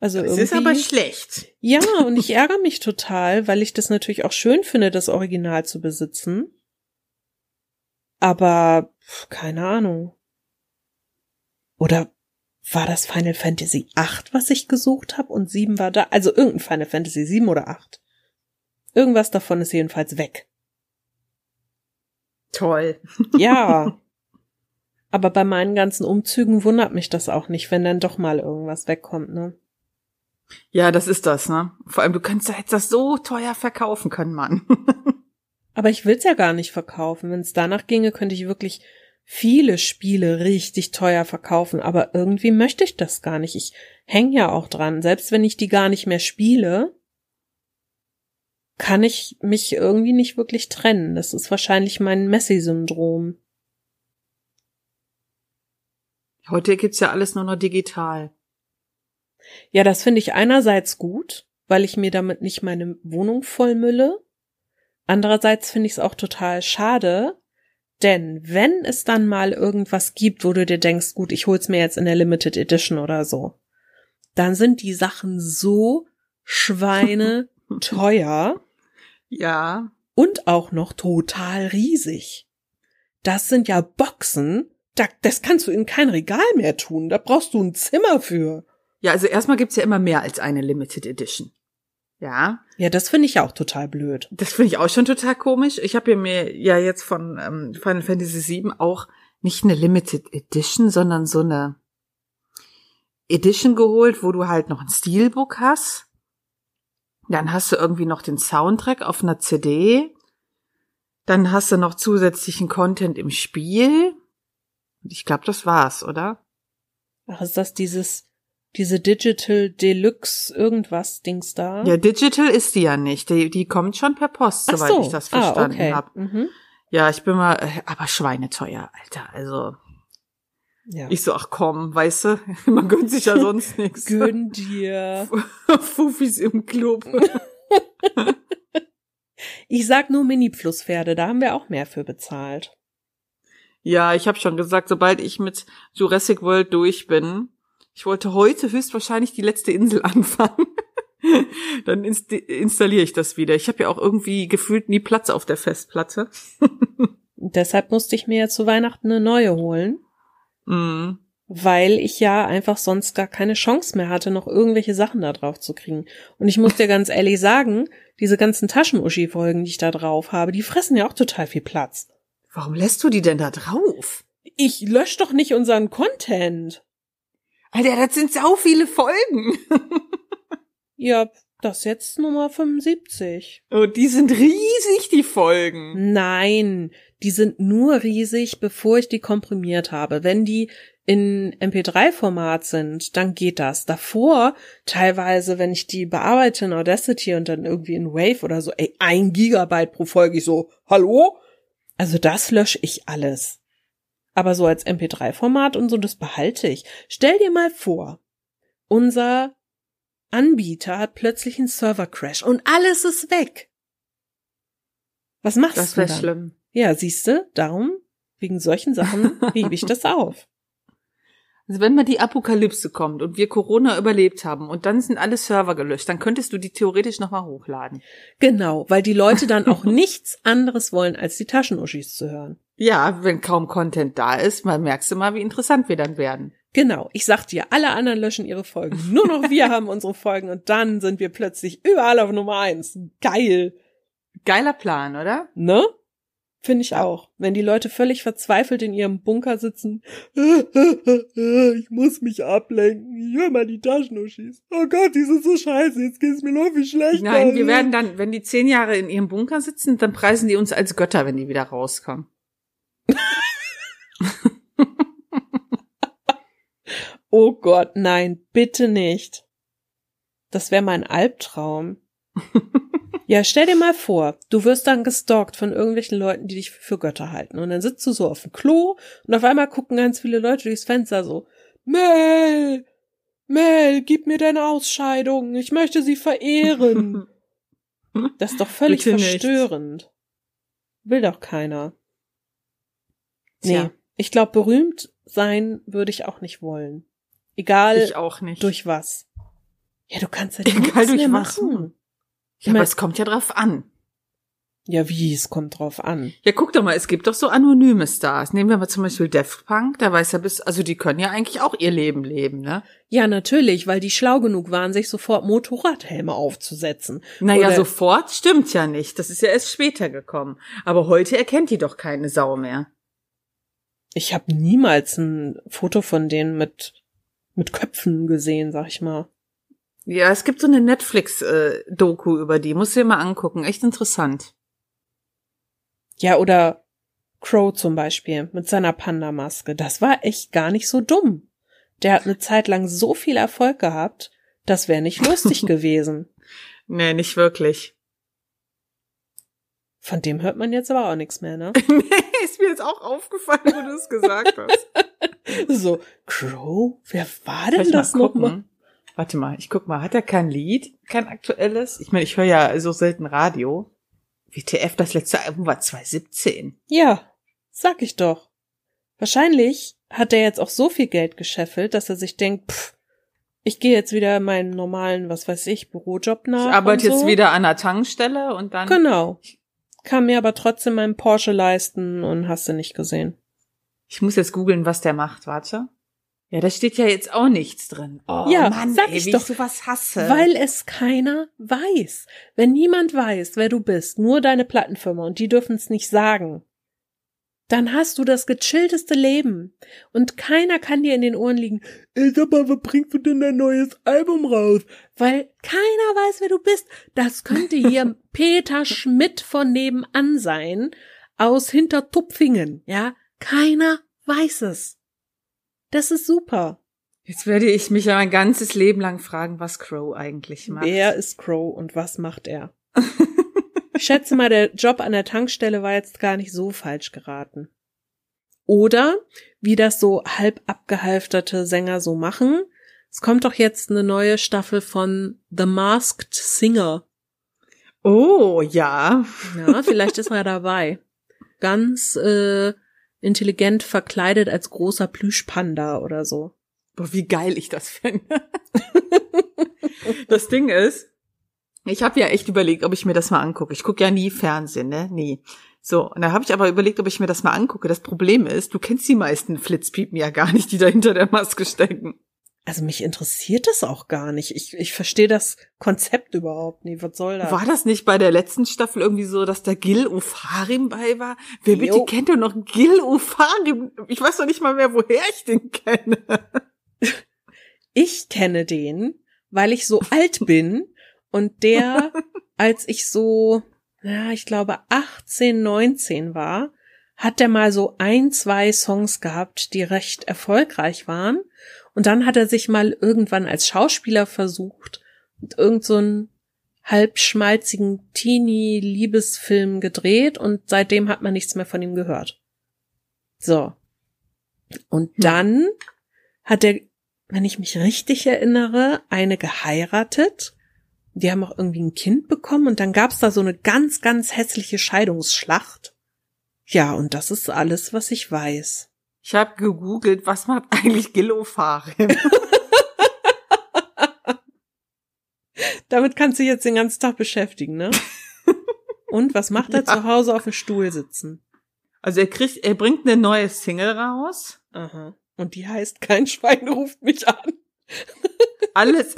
Also
das
irgendwie,
ist aber schlecht.
Ja, und ich ärgere mich total, weil ich das natürlich auch schön finde, das Original zu besitzen. Aber keine Ahnung. Oder war das Final Fantasy 8, was ich gesucht habe und 7 war da? Also irgendein Final Fantasy 7 oder 8. Irgendwas davon ist jedenfalls weg.
Toll.
Ja. Aber bei meinen ganzen Umzügen wundert mich das auch nicht, wenn dann doch mal irgendwas wegkommt, ne?
Ja, das ist das, ne? Vor allem, du könntest, hättest das so teuer verkaufen können, Mann.
Aber ich will's ja gar nicht verkaufen. Wenn es danach ginge, könnte ich wirklich viele Spiele richtig teuer verkaufen, aber irgendwie möchte ich das gar nicht. Ich hänge ja auch dran. Selbst wenn ich die gar nicht mehr spiele, kann ich mich irgendwie nicht wirklich trennen. Das ist wahrscheinlich mein Messi-Syndrom.
Heute gibt's ja alles nur noch digital.
Ja, das finde ich einerseits gut, weil ich mir damit nicht meine Wohnung vollmülle. Andererseits finde ich es auch total schade, denn wenn es dann mal irgendwas gibt, wo du dir denkst, gut, ich hol's mir jetzt in der Limited Edition oder so, dann sind die Sachen so Schweine teuer.
Ja.
Und auch noch total riesig. Das sind ja Boxen, das kannst du in kein Regal mehr tun. Da brauchst du ein Zimmer für.
Ja, also erstmal gibt's ja immer mehr als eine Limited Edition. Ja.
Ja, das finde ich auch total blöd.
Das finde ich auch schon total komisch. Ich habe mir ja jetzt von ähm, Final Fantasy VII auch nicht eine Limited Edition, sondern so eine Edition geholt, wo du halt noch ein Steelbook hast. Dann hast du irgendwie noch den Soundtrack auf einer CD. Dann hast du noch zusätzlichen Content im Spiel. Ich glaube, das war's, oder?
Ach, ist das dieses diese Digital Deluxe irgendwas Dings da?
Ja, Digital ist die ja nicht. Die, die kommt schon per Post, soweit so. ich das verstanden ah, okay. habe. Mhm. Ja, ich bin mal, äh, aber schweineteuer, Alter. Also ja. Ich so, ach komm, weißt du, man gönnt sich ja sonst nichts.
Gönn dir.
Fufis im Club.
ich sag nur Mini-Plus-Pferde, da haben wir auch mehr für bezahlt.
Ja, ich habe schon gesagt, sobald ich mit Jurassic World durch bin, ich wollte heute höchstwahrscheinlich die letzte Insel anfangen. Dann inst installiere ich das wieder. Ich habe ja auch irgendwie gefühlt nie Platz auf der Festplatte.
Deshalb musste ich mir ja zu Weihnachten eine neue holen.
Mm.
Weil ich ja einfach sonst gar keine Chance mehr hatte, noch irgendwelche Sachen da drauf zu kriegen. Und ich muss dir ganz ehrlich sagen, diese ganzen Taschen-Uschi-Folgen, die ich da drauf habe, die fressen ja auch total viel Platz.
Warum lässt du die denn da drauf?
Ich lösche doch nicht unseren Content.
Alter, das sind sau viele Folgen.
ja, das jetzt Nummer 75.
Oh, die sind riesig, die Folgen.
Nein, die sind nur riesig, bevor ich die komprimiert habe. Wenn die in MP3-Format sind, dann geht das. Davor, teilweise, wenn ich die bearbeite in Audacity und dann irgendwie in Wave oder so, ey, ein Gigabyte pro Folge, ich so, hallo? Also das lösche ich alles. Aber so als MP3-Format und so, das behalte ich. Stell dir mal vor, unser Anbieter hat plötzlich einen Server-Crash und alles ist weg. Was machst
das
du?
Das wäre schlimm.
Ja, siehste, darum, wegen solchen Sachen hebe ich das auf.
Also wenn mal die Apokalypse kommt und wir Corona überlebt haben und dann sind alle Server gelöscht, dann könntest du die theoretisch nochmal hochladen.
Genau, weil die Leute dann auch nichts anderes wollen, als die Taschenuschis zu hören.
Ja, wenn kaum Content da ist, mal merkst du mal, wie interessant wir dann werden.
Genau, ich sag dir, alle anderen löschen ihre Folgen. Nur noch wir haben unsere Folgen und dann sind wir plötzlich überall auf Nummer eins. Geil.
Geiler Plan, oder?
Ne? Finde ich auch. Wenn die Leute völlig verzweifelt in ihrem Bunker sitzen, ich muss mich ablenken, ich höre mal die Taschenuschis. Oh Gott, die sind so scheiße, jetzt geht's mir noch viel schlechter.
Nein, wir werden dann, wenn die zehn Jahre in ihrem Bunker sitzen, dann preisen die uns als Götter, wenn die wieder rauskommen.
oh Gott, nein, bitte nicht. Das wäre mein Albtraum. Ja, stell dir mal vor, du wirst dann gestalkt von irgendwelchen Leuten, die dich für Götter halten. Und dann sitzt du so auf dem Klo und auf einmal gucken ganz viele Leute durchs Fenster so, Mel, Mel, gib mir deine Ausscheidung, ich möchte sie verehren. Das ist doch völlig Bitte verstörend. Nicht. Will doch keiner. Nee, Tja. ich glaube, berühmt sein würde ich auch nicht wollen. Egal.
Ich auch nicht.
Durch was. Ja, du kannst ja
Egal durch was. Machen. Ja, aber es kommt ja drauf an.
Ja, wie, es kommt drauf an.
Ja, guck doch mal, es gibt doch so anonyme Stars. Nehmen wir mal zum Beispiel Daft Punk, da weiß ja bis, also die können ja eigentlich auch ihr Leben leben, ne?
Ja, natürlich, weil die schlau genug waren, sich sofort Motorradhelme aufzusetzen.
Naja, Oder sofort stimmt ja nicht. Das ist ja erst später gekommen. Aber heute erkennt die doch keine Sau mehr.
Ich habe niemals ein Foto von denen mit, mit Köpfen gesehen, sag ich mal.
Ja, es gibt so eine Netflix-Doku über die. Muss dir mal angucken. Echt interessant.
Ja, oder Crow zum Beispiel mit seiner Panda-Maske. Das war echt gar nicht so dumm. Der hat eine Zeit lang so viel Erfolg gehabt, das wäre nicht lustig gewesen.
Nee, nicht wirklich.
Von dem hört man jetzt aber auch nichts mehr, ne?
nee, ist mir jetzt auch aufgefallen, wo du es gesagt hast.
so, Crow? Wer war denn das nochmal?
Warte mal, ich guck mal, hat er kein Lied? Kein aktuelles? Ich meine, ich höre ja so selten Radio. WTF, das letzte Album war 2017.
Ja, sag ich doch. Wahrscheinlich hat er jetzt auch so viel Geld gescheffelt, dass er sich denkt, pff, ich gehe jetzt wieder meinen normalen, was weiß ich, Bürojob nach.
Ich arbeite so. jetzt wieder an der Tankstelle und dann.
Genau kann mir aber trotzdem meinen Porsche leisten und hast du nicht gesehen.
Ich muss jetzt googeln, was der macht, warte. Ja, da steht ja jetzt auch nichts drin.
Oh ja, Mann, sag ey, ich wie doch, ich sowas hasse. Weil es keiner weiß. Wenn niemand weiß, wer du bist, nur deine Plattenfirma und die dürfen es nicht sagen, dann hast du das gechillteste Leben. Und keiner kann dir in den Ohren liegen, ey, sag mal, was bringst du denn dein neues Album raus? Weil keiner weiß, wer du bist. Das könnte hier Peter Schmidt von nebenan sein, aus Hintertupfingen, ja? Keiner weiß es. Das ist super.
Jetzt werde ich mich ja mein ganzes Leben lang fragen, was Crow eigentlich macht.
Wer ist Crow und was macht er? Ich schätze mal, der Job an der Tankstelle war jetzt gar nicht so falsch geraten. Oder, wie das so halb abgehalfterte Sänger so machen, es kommt doch jetzt eine neue Staffel von The Masked Singer.
Oh, ja.
Ja, vielleicht ist er dabei. Ganz äh, intelligent verkleidet als großer Plüschpanda oder so.
Boah, wie geil ich das finde. das Ding ist, ich habe ja echt überlegt, ob ich mir das mal angucke. Ich gucke ja nie Fernsehen, ne? Nie. So, und da habe ich aber überlegt, ob ich mir das mal angucke. Das Problem ist, du kennst die meisten Flitzpiepen ja gar nicht, die da hinter der Maske stecken.
Also mich interessiert das auch gar nicht. Ich, ich verstehe das Konzept überhaupt nicht. Was soll das?
War das nicht bei der letzten Staffel irgendwie so, dass da Gil Ufarim bei war? Wer bitte kennt denn noch Gil Ufarim? Ich weiß doch nicht mal mehr, woher ich den kenne.
Ich kenne den, weil ich so alt bin und der, als ich so, ja, ich glaube 18, 19 war, hat der mal so ein, zwei Songs gehabt, die recht erfolgreich waren. Und dann hat er sich mal irgendwann als Schauspieler versucht und irgend so einen halbschmalzigen Teenie-Liebesfilm gedreht und seitdem hat man nichts mehr von ihm gehört. So. Und dann hat er, wenn ich mich richtig erinnere, eine geheiratet die haben auch irgendwie ein Kind bekommen und dann gab's da so eine ganz, ganz hässliche Scheidungsschlacht. Ja, und das ist alles, was ich weiß.
Ich habe gegoogelt, was macht eigentlich Gillofarim?
Damit kannst du jetzt den ganzen Tag beschäftigen, ne? Und was macht er ja. zu Hause auf dem Stuhl sitzen?
Also er kriegt, er bringt eine neue Single raus.
Aha. Und die heißt Kein Schwein ruft mich an.
Alles.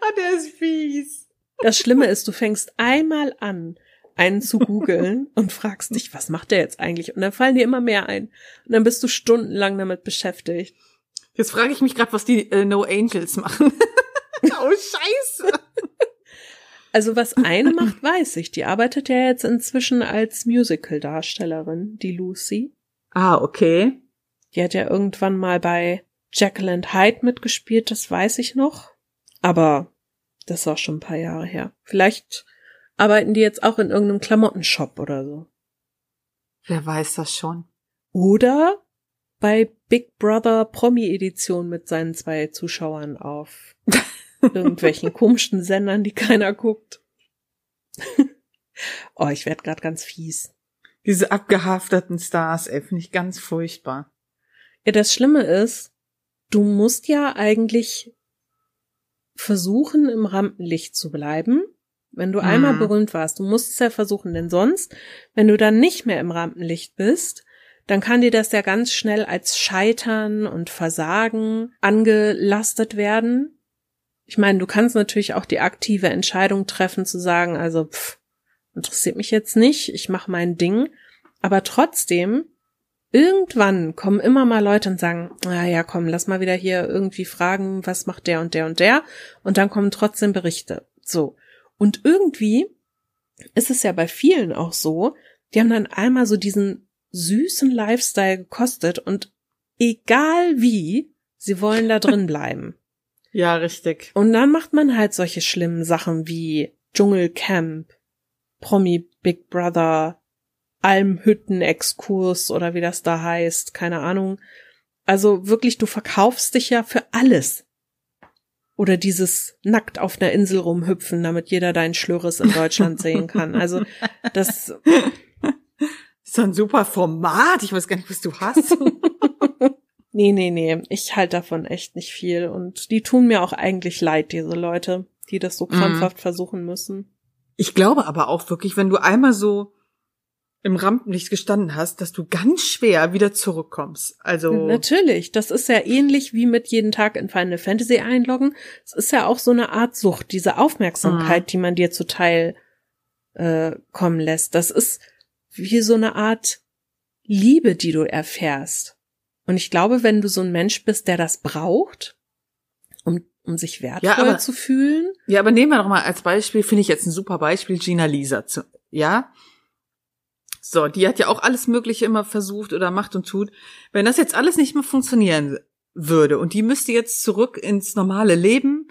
Ah, der ist fies.
Das Schlimme ist, du fängst einmal an, einen zu googeln und fragst dich, was macht der jetzt eigentlich? Und dann fallen dir immer mehr ein. Und dann bist du stundenlang damit beschäftigt.
Jetzt frage ich mich gerade, was die äh, No Angels machen. oh, scheiße.
Also was eine macht, weiß ich. Die arbeitet ja jetzt inzwischen als Musical-Darstellerin, die Lucy.
Ah, okay.
Die hat ja irgendwann mal bei Jekyll and Hyde mitgespielt, das weiß ich noch. Aber das war schon ein paar Jahre her. Vielleicht arbeiten die jetzt auch in irgendeinem Klamottenshop oder so.
Wer weiß das schon.
Oder bei Big Brother Promi Edition mit seinen zwei Zuschauern auf irgendwelchen komischen Sendern, die keiner guckt. oh, ich werd grad ganz fies.
Diese abgehafteten Stars, ey, finde ich ganz furchtbar.
Ja, das Schlimme ist, du musst ja eigentlich versuchen, im Rampenlicht zu bleiben. Wenn du mhm. einmal berühmt warst, du musst es ja versuchen, denn sonst, wenn du dann nicht mehr im Rampenlicht bist, dann kann dir das ja ganz schnell als Scheitern und Versagen angelastet werden. Ich meine, du kannst natürlich auch die aktive Entscheidung treffen zu sagen, also pff, interessiert mich jetzt nicht, ich mache mein Ding, aber trotzdem irgendwann kommen immer mal Leute und sagen, ah ja, komm, lass mal wieder hier irgendwie fragen, was macht der und der und der. Und dann kommen trotzdem Berichte. So. Und irgendwie ist es ja bei vielen auch so, die haben dann einmal so diesen süßen Lifestyle gekostet und egal wie, sie wollen da drin bleiben.
Ja, richtig.
Und dann macht man halt solche schlimmen Sachen wie Dschungelcamp, Promi Big Brother, Almhütten-Exkurs oder wie das da heißt, keine Ahnung. Also wirklich, du verkaufst dich ja für alles. Oder dieses nackt auf einer Insel rumhüpfen, damit jeder deinen Schlürres in Deutschland sehen kann. Also das
ist ein super Format. Ich weiß gar nicht, was du hast.
nee, nee, nee. Ich halte davon echt nicht viel. Und die tun mir auch eigentlich leid, diese Leute, die das so mhm. krampfhaft mm. versuchen müssen.
Ich glaube aber auch wirklich, wenn du einmal so im Rampenlicht gestanden hast, dass du ganz schwer wieder zurückkommst. Also
natürlich, das ist ja ähnlich wie mit jeden Tag in Final Fantasy einloggen. Es ist ja auch so eine Art Sucht, diese Aufmerksamkeit, mhm. die man dir zuteil äh, kommen lässt. Das ist wie so eine Art Liebe, die du erfährst. Und ich glaube, wenn du so ein Mensch bist, der das braucht, um, um sich wertvoll ja, aber, zu fühlen.
Ja, aber nehmen wir doch mal als Beispiel, finde ich jetzt ein super Beispiel, Gina Lisa. Zu, ja, so, die hat ja auch alles Mögliche immer versucht oder macht und tut. Wenn das jetzt alles nicht mehr funktionieren würde und die müsste jetzt zurück ins normale Leben,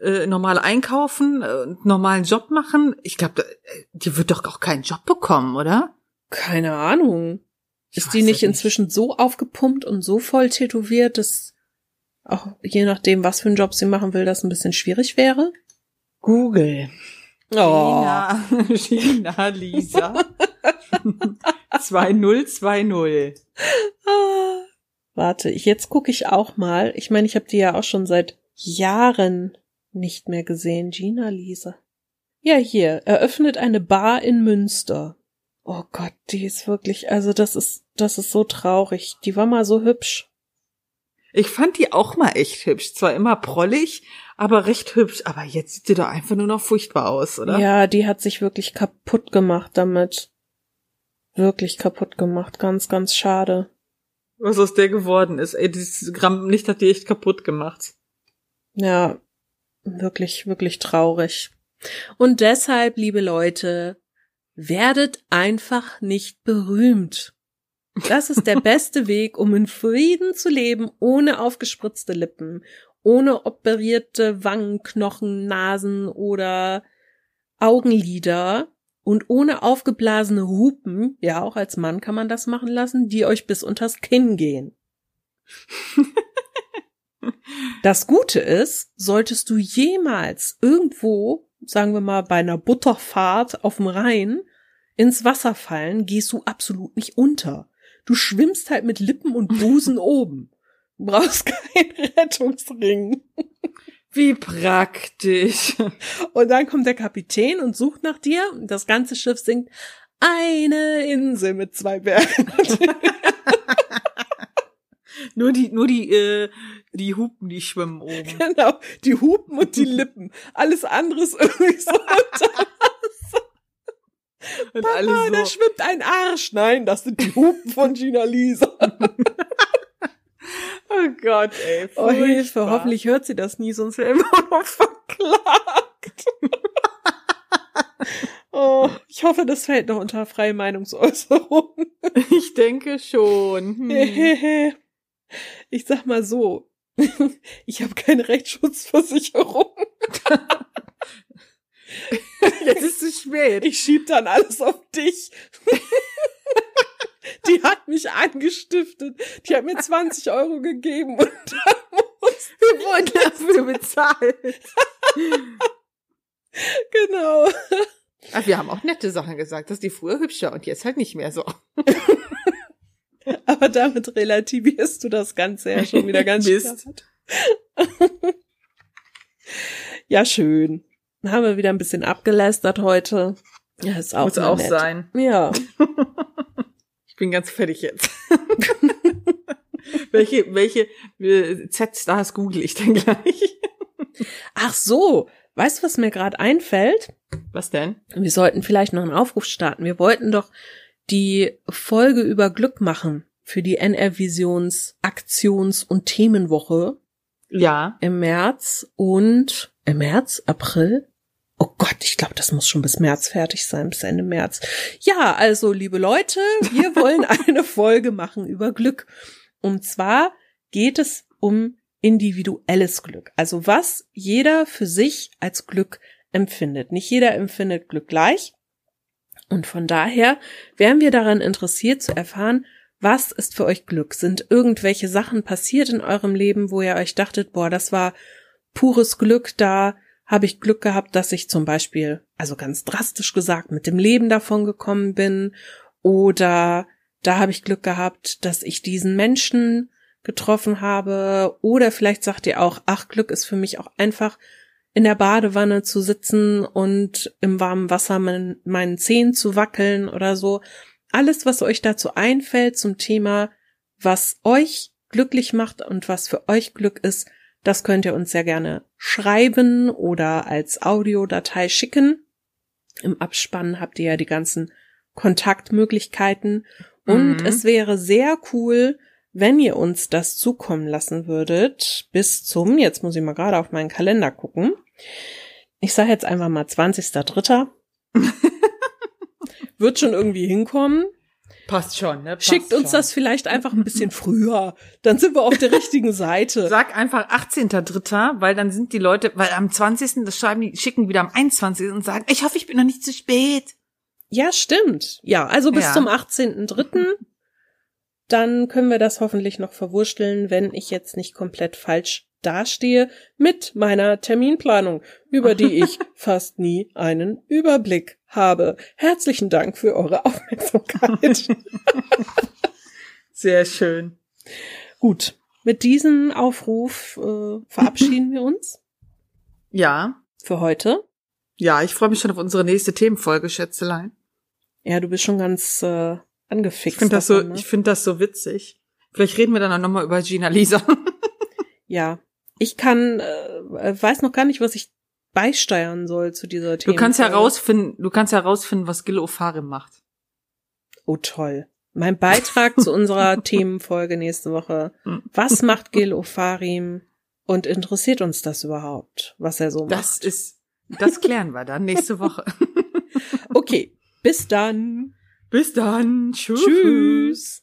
äh, normal einkaufen, äh, normalen Job machen, ich glaube, äh, die wird doch auch keinen Job bekommen, oder?
Keine Ahnung. Ist die nicht inzwischen so aufgepumpt und so voll tätowiert, dass auch je nachdem, was für einen Job sie machen will, das ein bisschen schwierig wäre?
Google.
Oh.
Gina, Gina Lisa. 2020.
Ah, warte, jetzt gucke ich auch mal. Ich meine, ich habe die ja auch schon seit Jahren nicht mehr gesehen. Gina Lisa. Ja, hier, eröffnet eine Bar in Münster. Oh Gott, die ist wirklich, also das ist, das ist so traurig. Die war mal so hübsch.
Ich fand die auch mal echt hübsch. Zwar immer prollig, aber recht hübsch. Aber jetzt sieht die doch einfach nur noch furchtbar aus, oder?
Ja, die hat sich wirklich kaputt gemacht damit. Wirklich kaputt gemacht. Ganz, ganz schade.
Was aus der geworden ist. Ey, dieses Rampenlicht hat die echt kaputt gemacht.
Ja, wirklich, wirklich traurig. Und deshalb, liebe Leute, werdet einfach nicht berühmt. Das ist der beste Weg, um in Frieden zu leben, ohne aufgespritzte Lippen, ohne operierte Wangenknochen, Nasen oder Augenlider und ohne aufgeblasene Hupen, ja, auch als Mann kann man das machen lassen, die euch bis unters Kinn gehen. das Gute ist, solltest du jemals irgendwo, sagen wir mal bei einer Butterfahrt auf dem Rhein, ins Wasser fallen, gehst du absolut nicht unter. Du schwimmst halt mit Lippen und Busen oben. Du brauchst keinen Rettungsring.
Wie praktisch.
Und dann kommt der Kapitän und sucht nach dir das ganze Schiff singt eine Insel mit zwei Bergen.
nur die, nur die, äh, die Hupen, die schwimmen oben.
Genau, die Hupen und die Lippen. Alles andere ist irgendwie so unter und Papa, so. da schwimmt ein Arsch. Nein, das sind die Hupen von Gina Lisa.
oh Gott, ey.
Furchtbar. Oh Hilfe, hoffentlich hört sie das nie, sonst wäre immer noch verklagt. oh, ich hoffe, das fällt noch unter freie Meinungsäußerung.
ich denke schon.
Hm. Ich sag mal so, ich habe keine Rechtsschutzversicherung.
Jetzt ist es spät.
Ich schieb dann alles auf dich. Die hat mich angestiftet. Die hat mir 20 Euro gegeben und da
muss wir wurden dafür bezahlt.
genau.
Ach, wir haben auch nette Sachen gesagt, dass die früher hübscher und jetzt halt nicht mehr so.
Aber damit relativierst du das Ganze ja schon wieder ganz
Mist.
ja, schön. Haben wir wieder ein bisschen abgelästert heute. Ja, ist auch
Muss auch nett. sein.
Ja.
Ich bin ganz fertig jetzt. welche, welche äh, Z-Stars google ich denn gleich?
Ach so. Weißt du, was mir gerade einfällt?
Was denn?
Wir sollten vielleicht noch einen Aufruf starten. Wir wollten doch die Folge über Glück machen für die NR Visions Aktions- und Themenwoche.
Ja.
Im März und im März, April? Oh Gott, ich glaube, das muss schon bis März fertig sein, bis Ende März. Ja, also, liebe Leute, wir wollen eine Folge machen über Glück. Und zwar geht es um individuelles Glück. Also was jeder für sich als Glück empfindet. Nicht jeder empfindet Glück gleich. Und von daher wären wir daran interessiert zu erfahren, was ist für euch Glück? Sind irgendwelche Sachen passiert in eurem Leben, wo ihr euch dachtet, boah, das war pures Glück, da habe ich Glück gehabt, dass ich zum Beispiel, also ganz drastisch gesagt, mit dem Leben davon gekommen bin oder da habe ich Glück gehabt, dass ich diesen Menschen getroffen habe oder vielleicht sagt ihr auch, ach, Glück ist für mich auch einfach in der Badewanne zu sitzen und im warmen Wasser mein, meinen Zehen zu wackeln oder so. Alles, was euch dazu einfällt zum Thema, was euch glücklich macht und was für euch Glück ist, das könnt ihr uns sehr gerne schreiben oder als Audiodatei schicken. Im Abspann habt ihr ja die ganzen Kontaktmöglichkeiten. Und mhm. es wäre sehr cool, wenn ihr uns das zukommen lassen würdet, bis zum, jetzt muss ich mal gerade auf meinen Kalender gucken. Ich sage jetzt einfach mal 20.3. Wird schon irgendwie hinkommen.
Passt schon, ne? Passt
Schickt uns
schon.
das vielleicht einfach ein bisschen früher. Dann sind wir auf der richtigen Seite.
Sag einfach 18.3., weil dann sind die Leute, weil am 20. das schreiben die, schicken wieder am 21. und sagen, ich hoffe, ich bin noch nicht zu spät.
Ja, stimmt. Ja, also bis
Ja.
zum 18.3. Dann können wir das hoffentlich noch verwursteln, wenn ich jetzt nicht komplett falsch dastehe mit meiner Terminplanung, über die ich fast nie einen Überblick habe. Herzlichen Dank für eure Aufmerksamkeit.
Sehr schön.
Gut, mit diesem Aufruf äh, verabschieden wir uns
Ja.
für heute.
Ja, ich freue mich schon auf unsere nächste Themenfolge, Schätzelein.
Ja, du bist schon ganz äh, angefixt.
Ich finde das so,
ne?
ich finde das so witzig. Vielleicht reden wir dann auch nochmal über Gina Lisa.
Ja, ich kann, äh, weiß noch gar nicht, was ich beisteuern soll zu dieser
Du
Themen.
kannst herausfinden, du kannst herausfinden, was Gil Ofarim macht.
Oh toll. Mein Beitrag zu unserer Themenfolge nächste Woche. Was macht Gil Ofarim und interessiert uns das überhaupt, was er so
Das
macht?
ist, das klären wir dann nächste Woche.
Okay, bis dann.
Bis dann. Tschüss.
Tschüss.